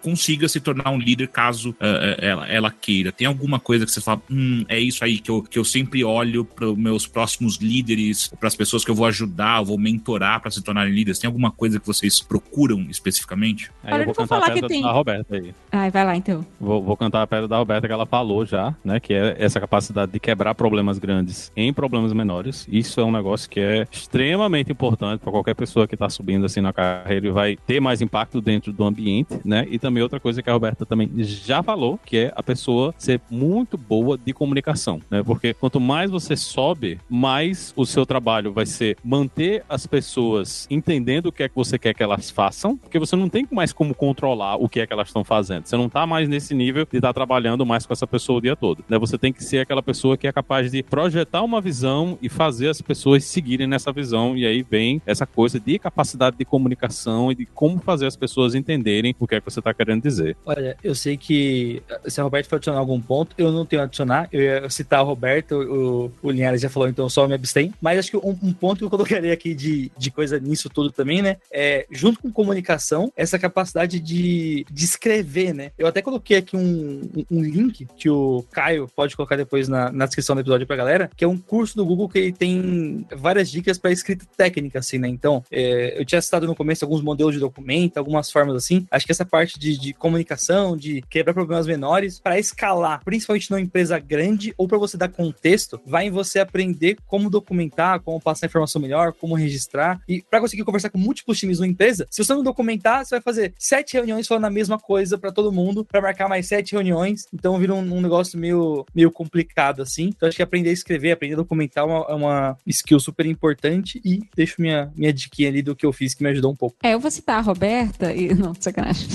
B: consiga se tornar um líder caso uh, ela, ela queira. Tem alguma coisa que você fala, hum, é isso aí que eu, que eu sempre olho para os meus próximos líderes, para as pessoas que eu vou ajudar, eu vou mentorar para se tornarem líderes? Tem alguma coisa que vocês procuram especificamente?
E: Aí eu vou cantar a pedra tem... da Roberta aí.
D: Ai, vai lá então.
E: Vou, vou cantar a pedra da Roberta que ela falou já, né? Que é essa capacidade de quebrar problemas grandes em problemas menores. Isso é um negócio que é extremamente importante para qualquer pessoa que está subindo assim na carreira e vai ter mais impacto dentro do ambiente, né? E também outra coisa que a Roberta também já falou, que é a pessoa ser muito boa de comunicação, né? Porque quanto mais você sobe, mais o seu trabalho trabalho vai ser manter as pessoas entendendo o que é que você quer que elas façam, porque você não tem mais como controlar o que é que elas estão fazendo. Você não está mais nesse nível de estar tá trabalhando mais com essa pessoa o dia todo. Né? Você tem que ser aquela pessoa que é capaz de projetar uma visão e fazer as pessoas seguirem nessa visão. E aí vem essa coisa de capacidade de comunicação e de como fazer as pessoas entenderem o que é que você está querendo dizer.
C: Olha, eu sei que se a Roberto for adicionar algum ponto, eu não tenho a adicionar. Eu ia citar o Roberto, o, o Linhares já falou, então só me abstém. Mas acho que um, um, ponto que eu colocaria aqui de, de coisa nisso tudo também, né? É, junto com comunicação, essa capacidade de, de escrever, né? Eu até coloquei aqui um, um link que o Caio pode colocar depois na, na descrição do episódio pra galera, que é um curso do Google que ele tem várias dicas para escrita técnica, assim, né? Então, é, eu tinha citado no começo alguns modelos de documento, algumas formas assim. Acho que essa parte de, de comunicação, de quebrar problemas menores, para escalar, principalmente numa empresa grande ou para você dar contexto, vai em você aprender como documentar, como passar informação melhor, como registrar. E para conseguir conversar com múltiplos times numa empresa, se você não documentar, você vai fazer sete reuniões falando a mesma coisa pra todo mundo, pra marcar mais sete reuniões. Então vira um, um negócio meio, meio complicado, assim. Então acho que aprender a escrever, aprender a documentar é uma, é uma skill super importante. E deixo minha, minha diquinha ali do que eu fiz que me ajudou um pouco.
D: É, eu vou citar a Roberta e. Não, sacanagem.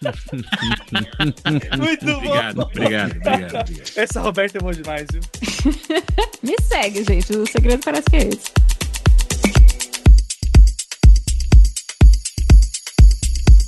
C: Muito bom.
B: Obrigado, obrigado, obrigado, obrigado.
C: Essa Roberta é boa demais, viu?
D: Me segue, gente. O segredo parece que é esse.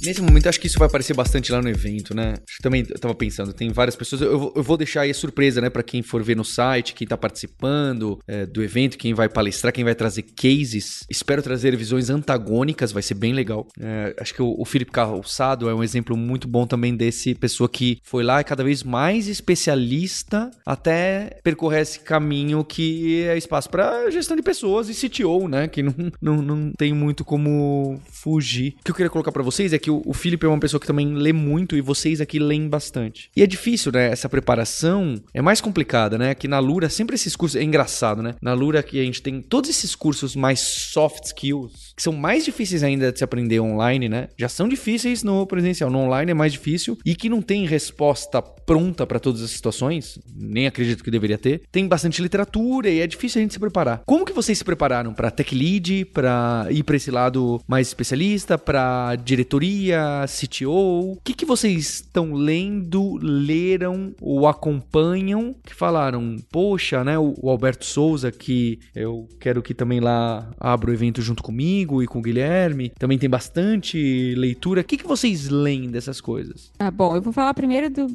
A: Nesse momento, acho que isso vai aparecer bastante lá no evento, né? Acho que também eu tava pensando, tem várias pessoas. Eu, vou- eu vou deixar aí a surpresa, né, pra quem for ver no site, quem tá participando é, do evento, quem vai palestrar, quem vai trazer cases. Espero trazer visões antagônicas, vai ser bem legal. É, acho que o, o Felipe Calçado é um exemplo muito bom também desse pessoa que foi lá e cada vez mais especialista até percorrer esse caminho que é espaço pra gestão de pessoas e CTO, né? Que não, não, não tem muito como fugir. O que eu queria colocar pra vocês é que o, o Felipe é uma pessoa que também lê muito e vocês aqui leem bastante. E é difícil, né? Essa preparação é mais complicada, né? Que na Lura, sempre esses cursos. É engraçado, né? Na Lura que a gente tem todos esses cursos mais soft skills, que são mais difíceis ainda de se aprender online, né? Já são difíceis no presencial. No online é mais difícil e que não tem resposta pronta pra todas as situações, nem acredito que deveria ter. Tem bastante literatura e é difícil a gente se preparar. Como que vocês se prepararam pra tech lead, pra ir pra esse lado mais especialista, pra diretoria, CTO? O que que vocês estão lendo, leram ou acompanham que falaram, poxa, né, o Alberto Souza que eu quero que também lá abra o evento junto comigo e com o Guilherme, também tem bastante leitura. O que que vocês leem dessas coisas?
D: Ah, bom, eu vou falar primeiro do.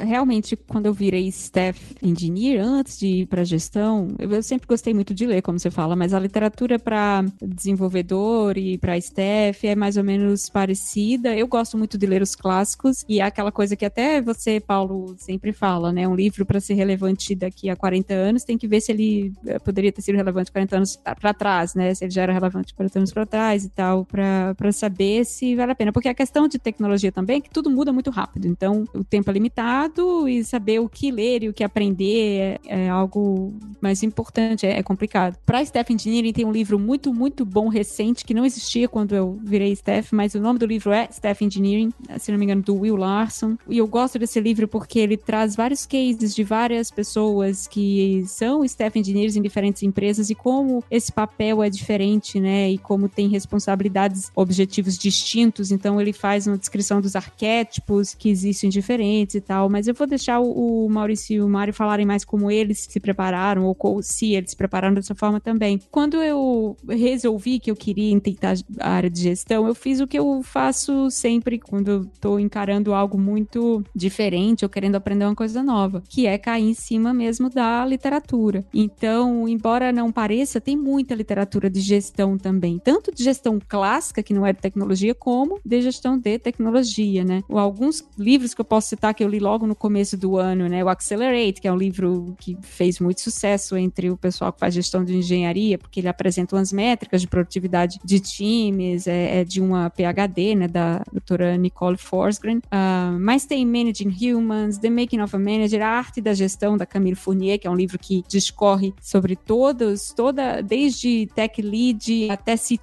D: Realmente, quando eu virei staff engineer, antes de ir para gestão, eu, eu sempre gostei muito de ler, como você fala, mas a literatura para desenvolvedor e para staff é mais ou menos parecida. Eu gosto muito de ler os clássicos e é aquela coisa que até você, Paulo, sempre fala, né? Um livro para ser relevante daqui a 40 anos tem que ver se ele eh, poderia ter sido relevante 40 anos para trás, né? Se ele já era relevante 40 anos para trás e tal, para saber se vale a pena. Porque a questão de tecnologia também é que tudo muda muito rápido. Então, o tempo é limitado e saber o que ler e o que aprender é, é algo mais importante, é, é complicado. Para Staff Engineering tem um livro muito, muito bom, recente, que não existia quando eu virei staff, mas o nome do livro é Staff Engineering, se não me engano, do Will Larson. E eu gosto desse livro porque ele traz vários cases de várias pessoas que são staff engineers em diferentes empresas e como esse papel é diferente, né? E como tem responsabilidades, objetivos distintos. Então ele faz uma descrição dos arquétipos que existem diferentes e tal. Mas eu vou deixar o, Maurício e o Mário falarem mais como eles se prepararam ou se eles se prepararam dessa forma também. Quando eu resolvi que eu queria tentar a área de gestão, eu fiz o que eu faço sempre quando tô encarando algo muito diferente ou querendo aprender uma coisa nova, que é cair em cima mesmo da literatura. Então, embora não pareça, tem muita literatura de gestão também, tanto de gestão clássica, que não é de tecnologia, como de gestão de tecnologia, né? Alguns livros que eu posso citar que eu li logo no começo do ano, né? O Accelerate, que é um livro que fez muito sucesso entre o pessoal que faz gestão de engenharia, porque ele apresenta umas métricas de produtividade de times, é, é de uma PhD, né, da doutora Nicole Forsgren. Ah, mas tem Managing Humans, The Making of a Manager, A Arte da Gestão, da Camille Fournier, que é um livro que discorre sobre todos, toda, desde tech lead até CTO,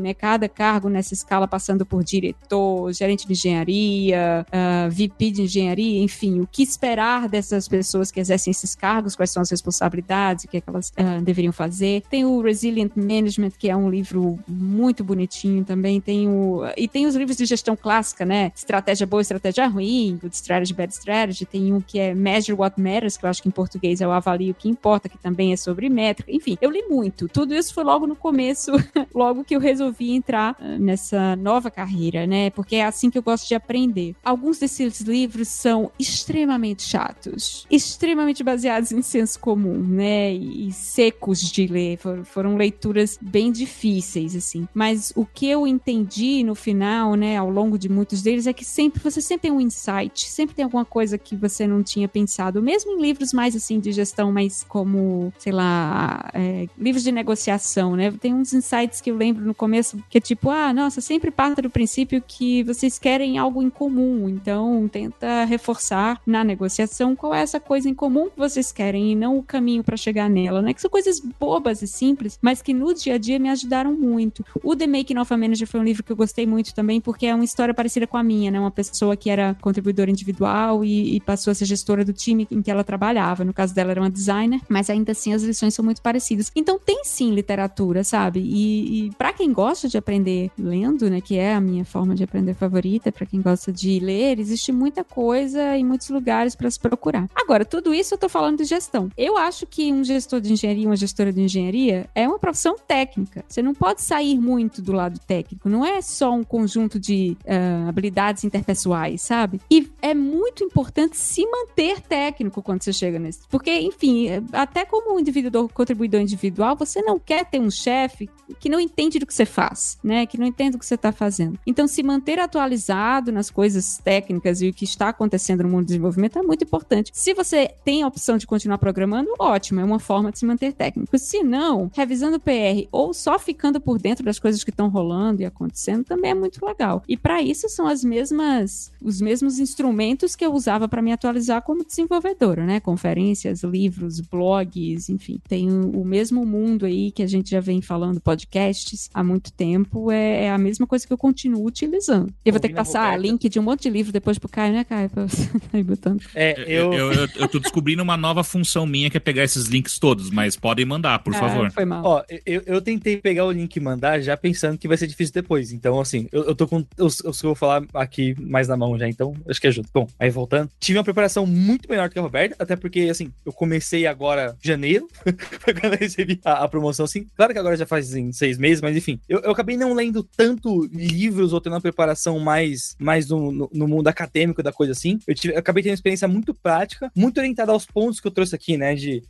D: né, cada cargo nessa escala passando por diretor, gerente de engenharia, ah, VP de engenharia, enfim, o que esperar dessas pessoas que exercem esses cargos, quais são as responsabilidades, o que, é que elas ah, deveriam fazer. Tem o Resilient Management, que é um livro muito bonitinho também. Tem o, e tem os livros de gestão clássica, né? Estratégia boa, estratégia ruim, Good Strategy, Bad Strategy. Tem um que é Measure What Matters, que eu acho que em português é o Avalie o que importa, que também é sobre métrica. Enfim, eu li muito. Tudo isso foi logo no começo, logo que eu resolvi entrar ah, nessa nova carreira, né? Porque é assim que eu gosto de aprender. Alguns desses livros são extremamente chatos, extremamente baseados em senso comum, né? E, secos de ler. For- foram leituras bem difíceis, assim. Mas o que eu entendi no final, né, ao longo de muitos deles, é que sempre você sempre tem um insight, sempre tem alguma coisa que você não tinha pensado, mesmo em livros mais assim de gestão, mais como, sei lá, é, livros de negociação, né? Tem uns insights que eu lembro no começo que é tipo, ah, nossa, sempre parte do princípio que vocês querem algo em comum, então tenta reforçar na negociação qual é essa coisa em comum que vocês querem e não o caminho para chegar nela, né? Que são coisas bobas e simples, mas que no dia a dia me ajudaram muito. O The Making of a Manager foi um livro que eu gostei muito também, porque é uma história parecida com a minha, né? Uma pessoa que era contribuidora individual e, e passou a ser gestora do time em que ela trabalhava. No caso dela, era uma designer, mas ainda assim as lições são muito parecidas. Então tem sim literatura, sabe? E, e para quem gosta de aprender lendo, né? Que é a minha forma de aprender favorita, para quem gosta de ler, existe muita coisa em muitos lugares para se procurar. Agora, tudo isso eu tô falando de gestão. Eu acho que um gestor de engenharia, uma gestora de engenharia, é uma profissão técnica. Você não pode sair muito do lado técnico. Não é só um conjunto de uh, habilidades interpessoais, sabe? E é muito importante se manter técnico quando você chega nesse. Porque, enfim, até como indivíduo contribuidor individual, você não quer ter um chefe que não entende do que você faz, né? Que não entende o que você está fazendo. Então, se manter atualizado nas coisas técnicas e o que está acontecendo no mundo do desenvolvimento é muito importante. Se você tem a opção de continuar programando, ótimo, é uma forma de se manter técnico. Se não, revisando PR ou só ficando por dentro das coisas que estão rolando e acontecendo também é muito legal. E para isso são as mesmas os mesmos instrumentos que eu usava para me atualizar como desenvolvedora, né? Conferências, livros, blogs, enfim, tem o, o mesmo mundo aí que a gente já vem falando, podcasts há muito tempo, é, é a mesma coisa que eu continuo utilizando. Eu vou ter que passar link de um monte de livro depois pro Caio, né, Caio? Pra você ir botando.
B: É, eu... Eu, eu, eu tô descobrindo uma nova função minha que é pegar esses links todos, mas podem mandar, por ah, favor.
C: Foi mal. Ó, eu, eu tentei pegar o link e mandar já pensando que vai ser difícil depois. Então, assim, eu, eu tô com os, os que eu vou falar aqui mais na mão já, então acho que ajuda. Bom, aí voltando. Tive uma preparação muito melhor que a Roberta, até porque, assim, eu comecei agora janeiro, quando eu recebi a, a, promoção, assim. Claro que agora já faz assim, seis meses, mas enfim, eu, eu acabei não lendo tanto livros ou tendo uma preparação mais, mais no, no, no mundo acadêmico da coisa assim. Eu, tive, eu acabei tendo uma experiência muito prática, muito orientada aos pontos que eu trouxe aqui, né? De,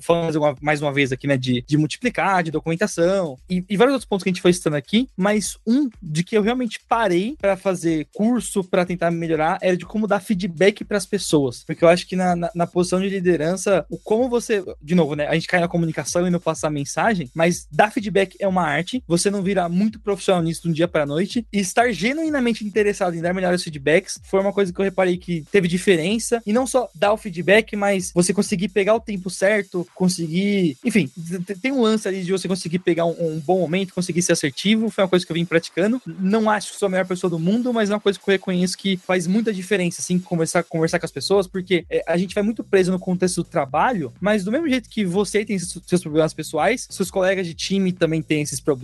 C: falando uma, mais uma vez aqui, né? De, de multiplicar, de documentação e, e, vários outros pontos que a gente foi citando aqui, mas um de que eu realmente parei para fazer curso, para tentar melhorar, era de como dar feedback para as pessoas. Porque eu acho que na, na, na, posição de liderança, o como você. De novo, né? A gente cai na comunicação e no passar mensagem, mas dar feedback é uma arte. Você não vira muito profissional nisso de um dia para noite. E estar genuinamente interessado em dar melhores feedbacks foi uma coisa que eu reparei que teve diferença. E não só dar o feedback, mas você conseguir pegar o tempo certo, conseguir. Enfim, tem um lance ali de você conseguir pegar um, um bom momento, conseguir ser assertivo. Foi uma coisa que eu vim praticando. Não acho que sou a melhor pessoa do mundo, mas é uma coisa que eu reconheço que faz muita diferença, assim, conversar, conversar com as pessoas, porque é, a gente vai muito preso no contexto do trabalho, mas do mesmo jeito que você tem seus problemas pessoais, seus colegas de time também têm esses problemas.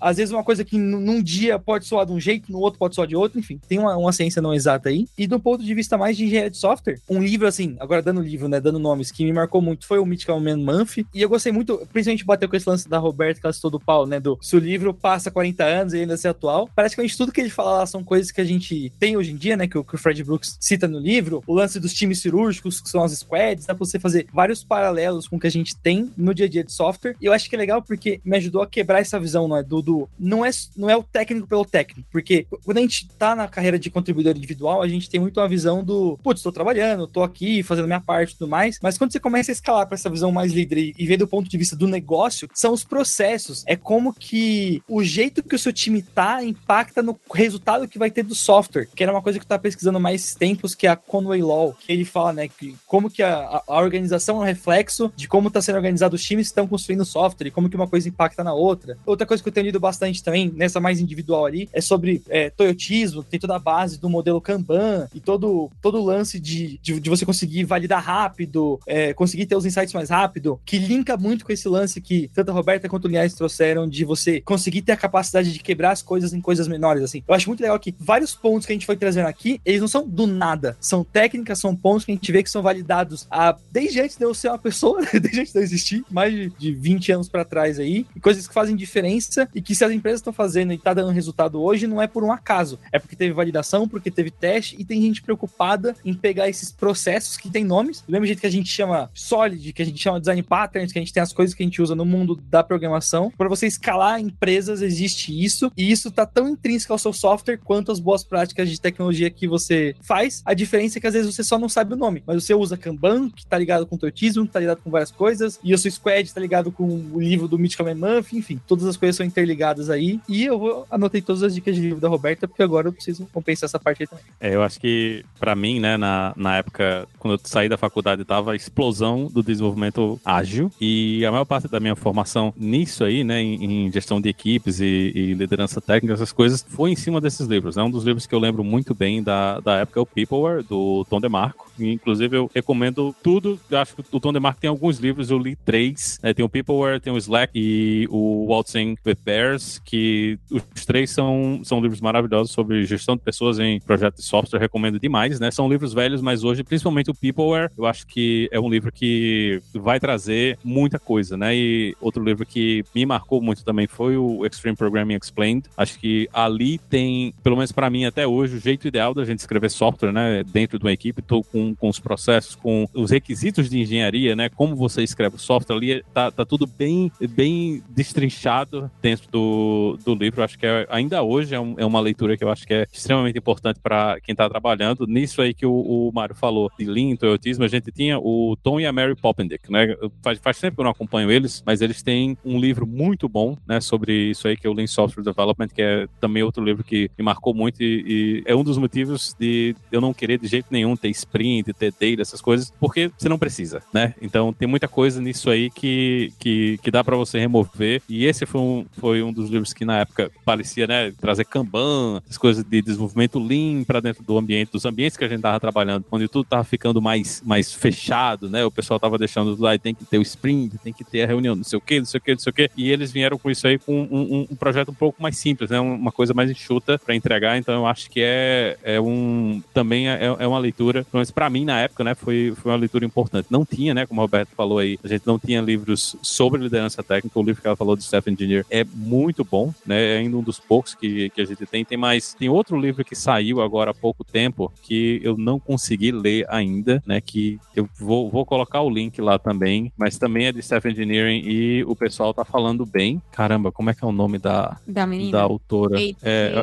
C: Às vezes uma coisa que num dia pode soar de um jeito, no outro pode soar de outro, enfim, tem uma, uma ciência não exata aí. E do ponto de vista mais de engenharia de software, um livro assim, agora dando livro, né, dando nomes, que me marcou muito foi o Mythical Man Month, e eu gostei muito, principalmente bateu com esse lance da Roberta, que ela citou do pau, né, do se o livro passa 40 anos e ainda ser atual, praticamente tudo que ele fala lá são coisas que a gente tem hoje em dia, né, que o, que o Fred Brooks cita no livro, o lance dos times cirúrgicos, que são as squads, dá pra você fazer vários paralelos com o que a gente tem no dia a dia de software, e eu acho que é legal porque me ajudou a quebrar essa visão, não é, do, do não é, não é o técnico pelo técnico, porque quando a gente tá na carreira de contribuidor individual, a gente tem muito uma visão do, putz, tô trabalhando, tô aqui fazendo minha parte e tudo mais, mas quando você começa a escalar para essa visão mais líder e ver do ponto de vista do negócio, são os processos, é como que o jeito que o seu time tá impacta no resultado que vai ter do software, que era uma coisa que eu tava pesquisando mais tempos, que é a Conway Law, que ele fala, né, que como que a, a organização é um reflexo de como tá sendo organizado os times que estão construindo software e como que uma coisa impacta na outra. Outra coisa que eu tenho lido bastante também, nessa mais individual ali, é sobre é, toyotismo, tem toda a base do modelo Kanban e todo, todo o lance de, de, de você conseguir validar rápido, é, conseguir ter os insights mais rápido, que linka muito com esse lance que tanto a Roberta quanto o Linhares trouxeram de você conseguir ter a capacidade de quebrar as coisas em coisas menores, assim. Eu acho muito legal que vários pontos que a gente foi trazendo aqui, eles não são do nada, são técnicas, são pontos que a gente vê que são validados a, desde antes de eu ser uma pessoa, desde antes de eu existir, mais de, de 20 anos para trás aí, coisas que fazem diferença e que se as empresas estão fazendo e tá dando resultado hoje, não é por um acaso, é porque teve validação, porque teve teste e tem gente preocupada em pegar esses processos que tem nomes, do mesmo jeito que a gente chama Solid, que a gente chama Design Patterns, que a gente tem as coisas que a gente usa no mundo da programação, para você escalar empresas existe isso, e isso tá tão intrínseco seu software quanto às boas práticas de tecnologia que você faz. A diferença é que às vezes você só não sabe o nome, mas você usa Kanban, que tá ligado com Tortismo, que tá ligado com várias coisas, e o seu Squad tá ligado com o livro do Mythical Man Month, enfim, todas as coisas são interligadas aí. E eu anotei todas as dicas de livro da Roberta, porque agora eu preciso compensar essa parte aí também.
E: É, eu acho que, para mim, né, na, na época, quando eu saí da faculdade, tava a explosão do desenvolvimento ágil, e a maior parte da minha formação nisso aí, né, em, em gestão de equipes e, e, liderança técnica, essas coisas, foi em cima desses livros. É né? um dos livros que eu lembro muito bem da, da época, é o Peopleware, do Tom DeMarco. E, inclusive, eu recomendo tudo. Eu acho que o Tom DeMarco tem alguns livros, eu li três. Né? Tem o Peopleware, tem o Slack e o Waltzing with Bears, que os três são, são livros maravilhosos sobre gestão de pessoas em projetos de software. Recomendo demais, né? São livros velhos, mas hoje, principalmente o Peopleware, eu acho que é um livro que vai trazer muita coisa, né? E outro livro que me marcou muito também foi o Extreme Programming Explained. Acho que ali tem, pelo menos para mim até hoje, o jeito ideal da gente escrever software, né? Dentro de uma equipe, tô com, com os processos, com os requisitos de engenharia, né? Como você escreve o software ali, tá, tá tudo bem, bem destrinchado dentro do, do livro. Acho que é, ainda hoje é, um, é, uma leitura que eu acho que é extremamente importante para quem está trabalhando. Nisso aí que o, o Mário falou de Lean, Toyotismo, a gente tinha o Tom e a Mary Poppendick, né? Faz, faz tempo que eu não acompanho eles, mas eles têm um livro muito bom, né? Sobre isso aí que é o Lean Software Development, que é também outro livro que me marcou muito e, e é um dos motivos de eu não querer de jeito nenhum ter sprint, ter data, essas coisas, porque você não precisa, né? Então tem muita coisa nisso aí que, que, que dá para você remover. E esse foi um, foi um dos livros que na época parecia, né, trazer Kanban, as coisas de desenvolvimento Lean para dentro do ambiente, dos ambientes que a gente tava trabalhando, onde tudo tava ficando mais, mais fechado, né? O pessoal tava deixando lá, tem que ter o sprint, tem que ter a reunião, não sei o que, não sei o que, não sei o que. E eles vieram com isso aí com um, um, um projeto um pouco mais simples, né? Uma coisa mais enxuta para entregar. Então eu acho que é, é um também é, é uma leitura, menos para mim na época, né? Foi, foi uma leitura importante. Não tinha, né? Como o Roberto falou aí, a gente não tinha livros sobre liderança técnica. O livro que ela falou do Stephen Engineer é muito bom, né? É ainda um dos poucos que, que a gente tem. Tem mais, tem outro livro que saiu agora há pouco tempo que eu não consegui ler ainda, né? Que eu vou, vou colocar o link lá também, mas também é de Stephen Engineering e o pessoal tá falando bem. Caramba, como é que é o nome da,
D: da, menina?
E: da autora?
D: Kate, é,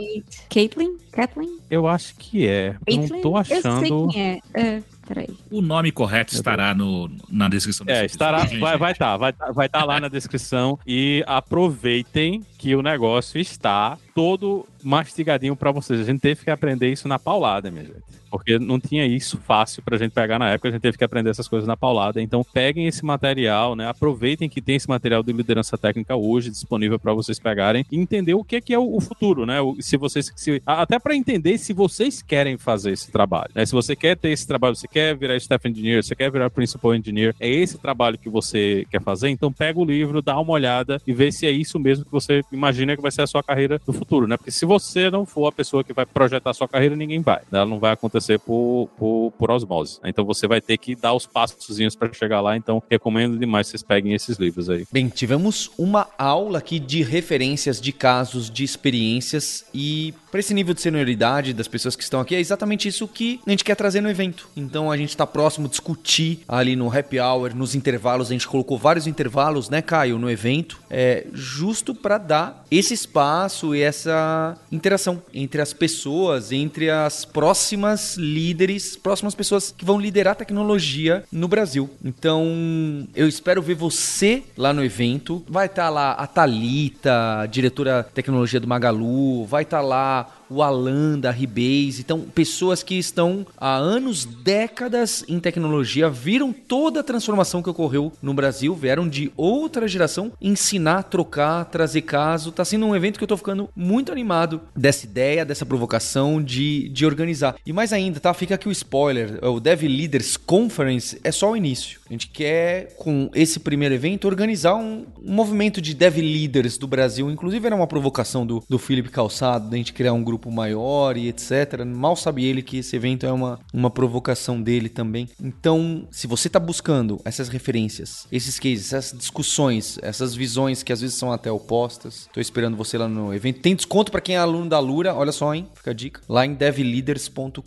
D: Caitlin? Kathleen?
E: Eu acho que é. Caitlin? Não tô achando.
D: Eu sei quem é. é. Peraí.
B: O nome correto estará no, na descrição.
E: É, estará, vai vai estar, tá, vai vai estar tá lá na descrição e aproveitem que o negócio está todo mastigadinho para vocês. A gente teve que aprender isso na paulada, minha gente. Porque não tinha isso fácil pra gente pegar na época, a gente teve que aprender essas coisas na paulada. Então, peguem esse material, né? Aproveitem que tem esse material de liderança técnica hoje disponível para vocês pegarem e entender o que é, que é o futuro, né? Se vocês se, até para entender se vocês querem fazer esse trabalho, né? Se você quer ter esse trabalho, você quer virar staff engineer, você quer virar principal engineer, é esse trabalho que você quer fazer, então pega o livro, dá uma olhada e vê se é isso mesmo que você imagina que vai ser a sua carreira no futuro, né? Porque se você não for a pessoa que vai projetar sua carreira, ninguém vai. Né? Ela não vai acontecer por, por, por osmose. Então você vai ter que dar os passos para chegar lá. Então recomendo demais que vocês peguem esses livros aí.
A: Bem, tivemos uma aula aqui de referências de casos, de experiências e para esse nível de senioridade das pessoas que estão aqui é exatamente isso que a gente quer trazer no evento. Então a gente está próximo discutir ali no happy hour, nos intervalos, a gente colocou vários intervalos, né, Caio, no evento, é justo para dar esse espaço e essa interação entre as pessoas, entre as próximas líderes, próximas pessoas que vão liderar a tecnologia no Brasil. Então, eu espero ver você lá no evento. Vai estar tá lá a Talita, diretora de tecnologia do Magalu, vai estar tá lá o Alan da Rebase. Então, pessoas que estão há anos, décadas em tecnologia, viram toda a transformação que ocorreu no Brasil, vieram de outra geração ensinar, trocar, trazer caso. Tá sendo um evento que eu tô ficando muito animado dessa ideia, dessa provocação de, de organizar. E mais ainda, tá? Fica aqui o spoiler: o Dev Leaders Conference é só o início. A gente quer, com esse primeiro evento, organizar um, um movimento de Dev Leaders do Brasil. Inclusive, era uma provocação do, do Felipe Calçado, da gente criar um grupo grupo maior e etc. Mal sabe ele que esse evento é uma, uma provocação dele também. Então, se você está buscando essas referências, esses cases, essas discussões, essas visões que às vezes são até opostas, estou esperando você lá no evento. Tem desconto para quem é aluno da Lura, olha só, hein? Fica a dica. Lá em devleaders.com.br.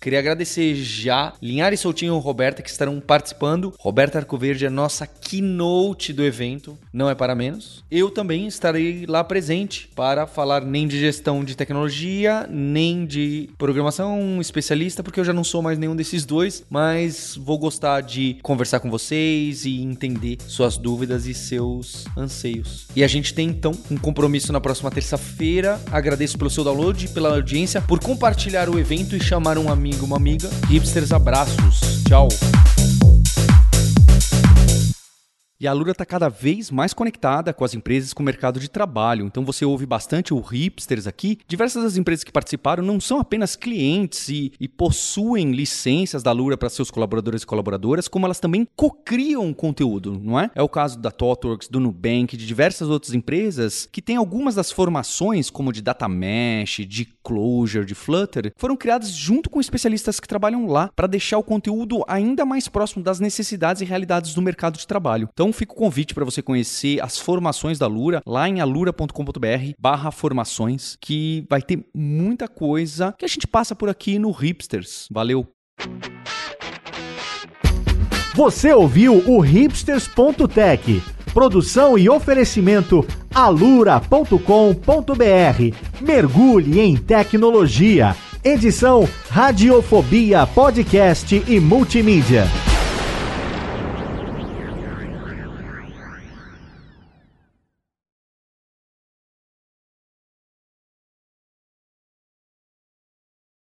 A: Queria agradecer já Linhares Soutinho e Roberta que estarão participando participando. Roberta Arcoverde é nossa keynote do evento, não é para menos. Eu também estarei lá presente para falar nem de gestão de tecnologia, nem de programação especialista, porque eu já não sou mais nenhum desses dois, mas vou gostar de conversar com vocês e entender suas dúvidas e seus anseios. E a gente tem então um compromisso na próxima terça-feira. Agradeço pelo seu download, pela audiência, por compartilhar o evento e chamar um amigo, uma amiga. Hipsters, abraços. Tchau. E a Lura está cada vez mais conectada com as empresas, com o mercado de trabalho. Então você ouve bastante o Hipsters aqui. Diversas das empresas que participaram não são apenas clientes e, e possuem licenças da Lura para seus colaboradores e colaboradoras, como elas também cocriam conteúdo, não é? É o caso da ThoughtWorks, do Nubank, de diversas outras empresas que têm algumas das formações, como de Data Mesh, de Clojure, de Flutter, foram criadas junto com especialistas que trabalham lá para deixar o conteúdo ainda mais próximo das necessidades e realidades do mercado de trabalho. Então fica o convite para você conhecer as formações da Lura lá em alura.com.br barra formações, que vai ter muita coisa que a gente passa por aqui no Hipsters. Valeu!
F: Você ouviu o hipsters.tech. Produção e oferecimento alura.com.br. Mergulhe em tecnologia. Edição Radiofobia Podcast e Multimídia.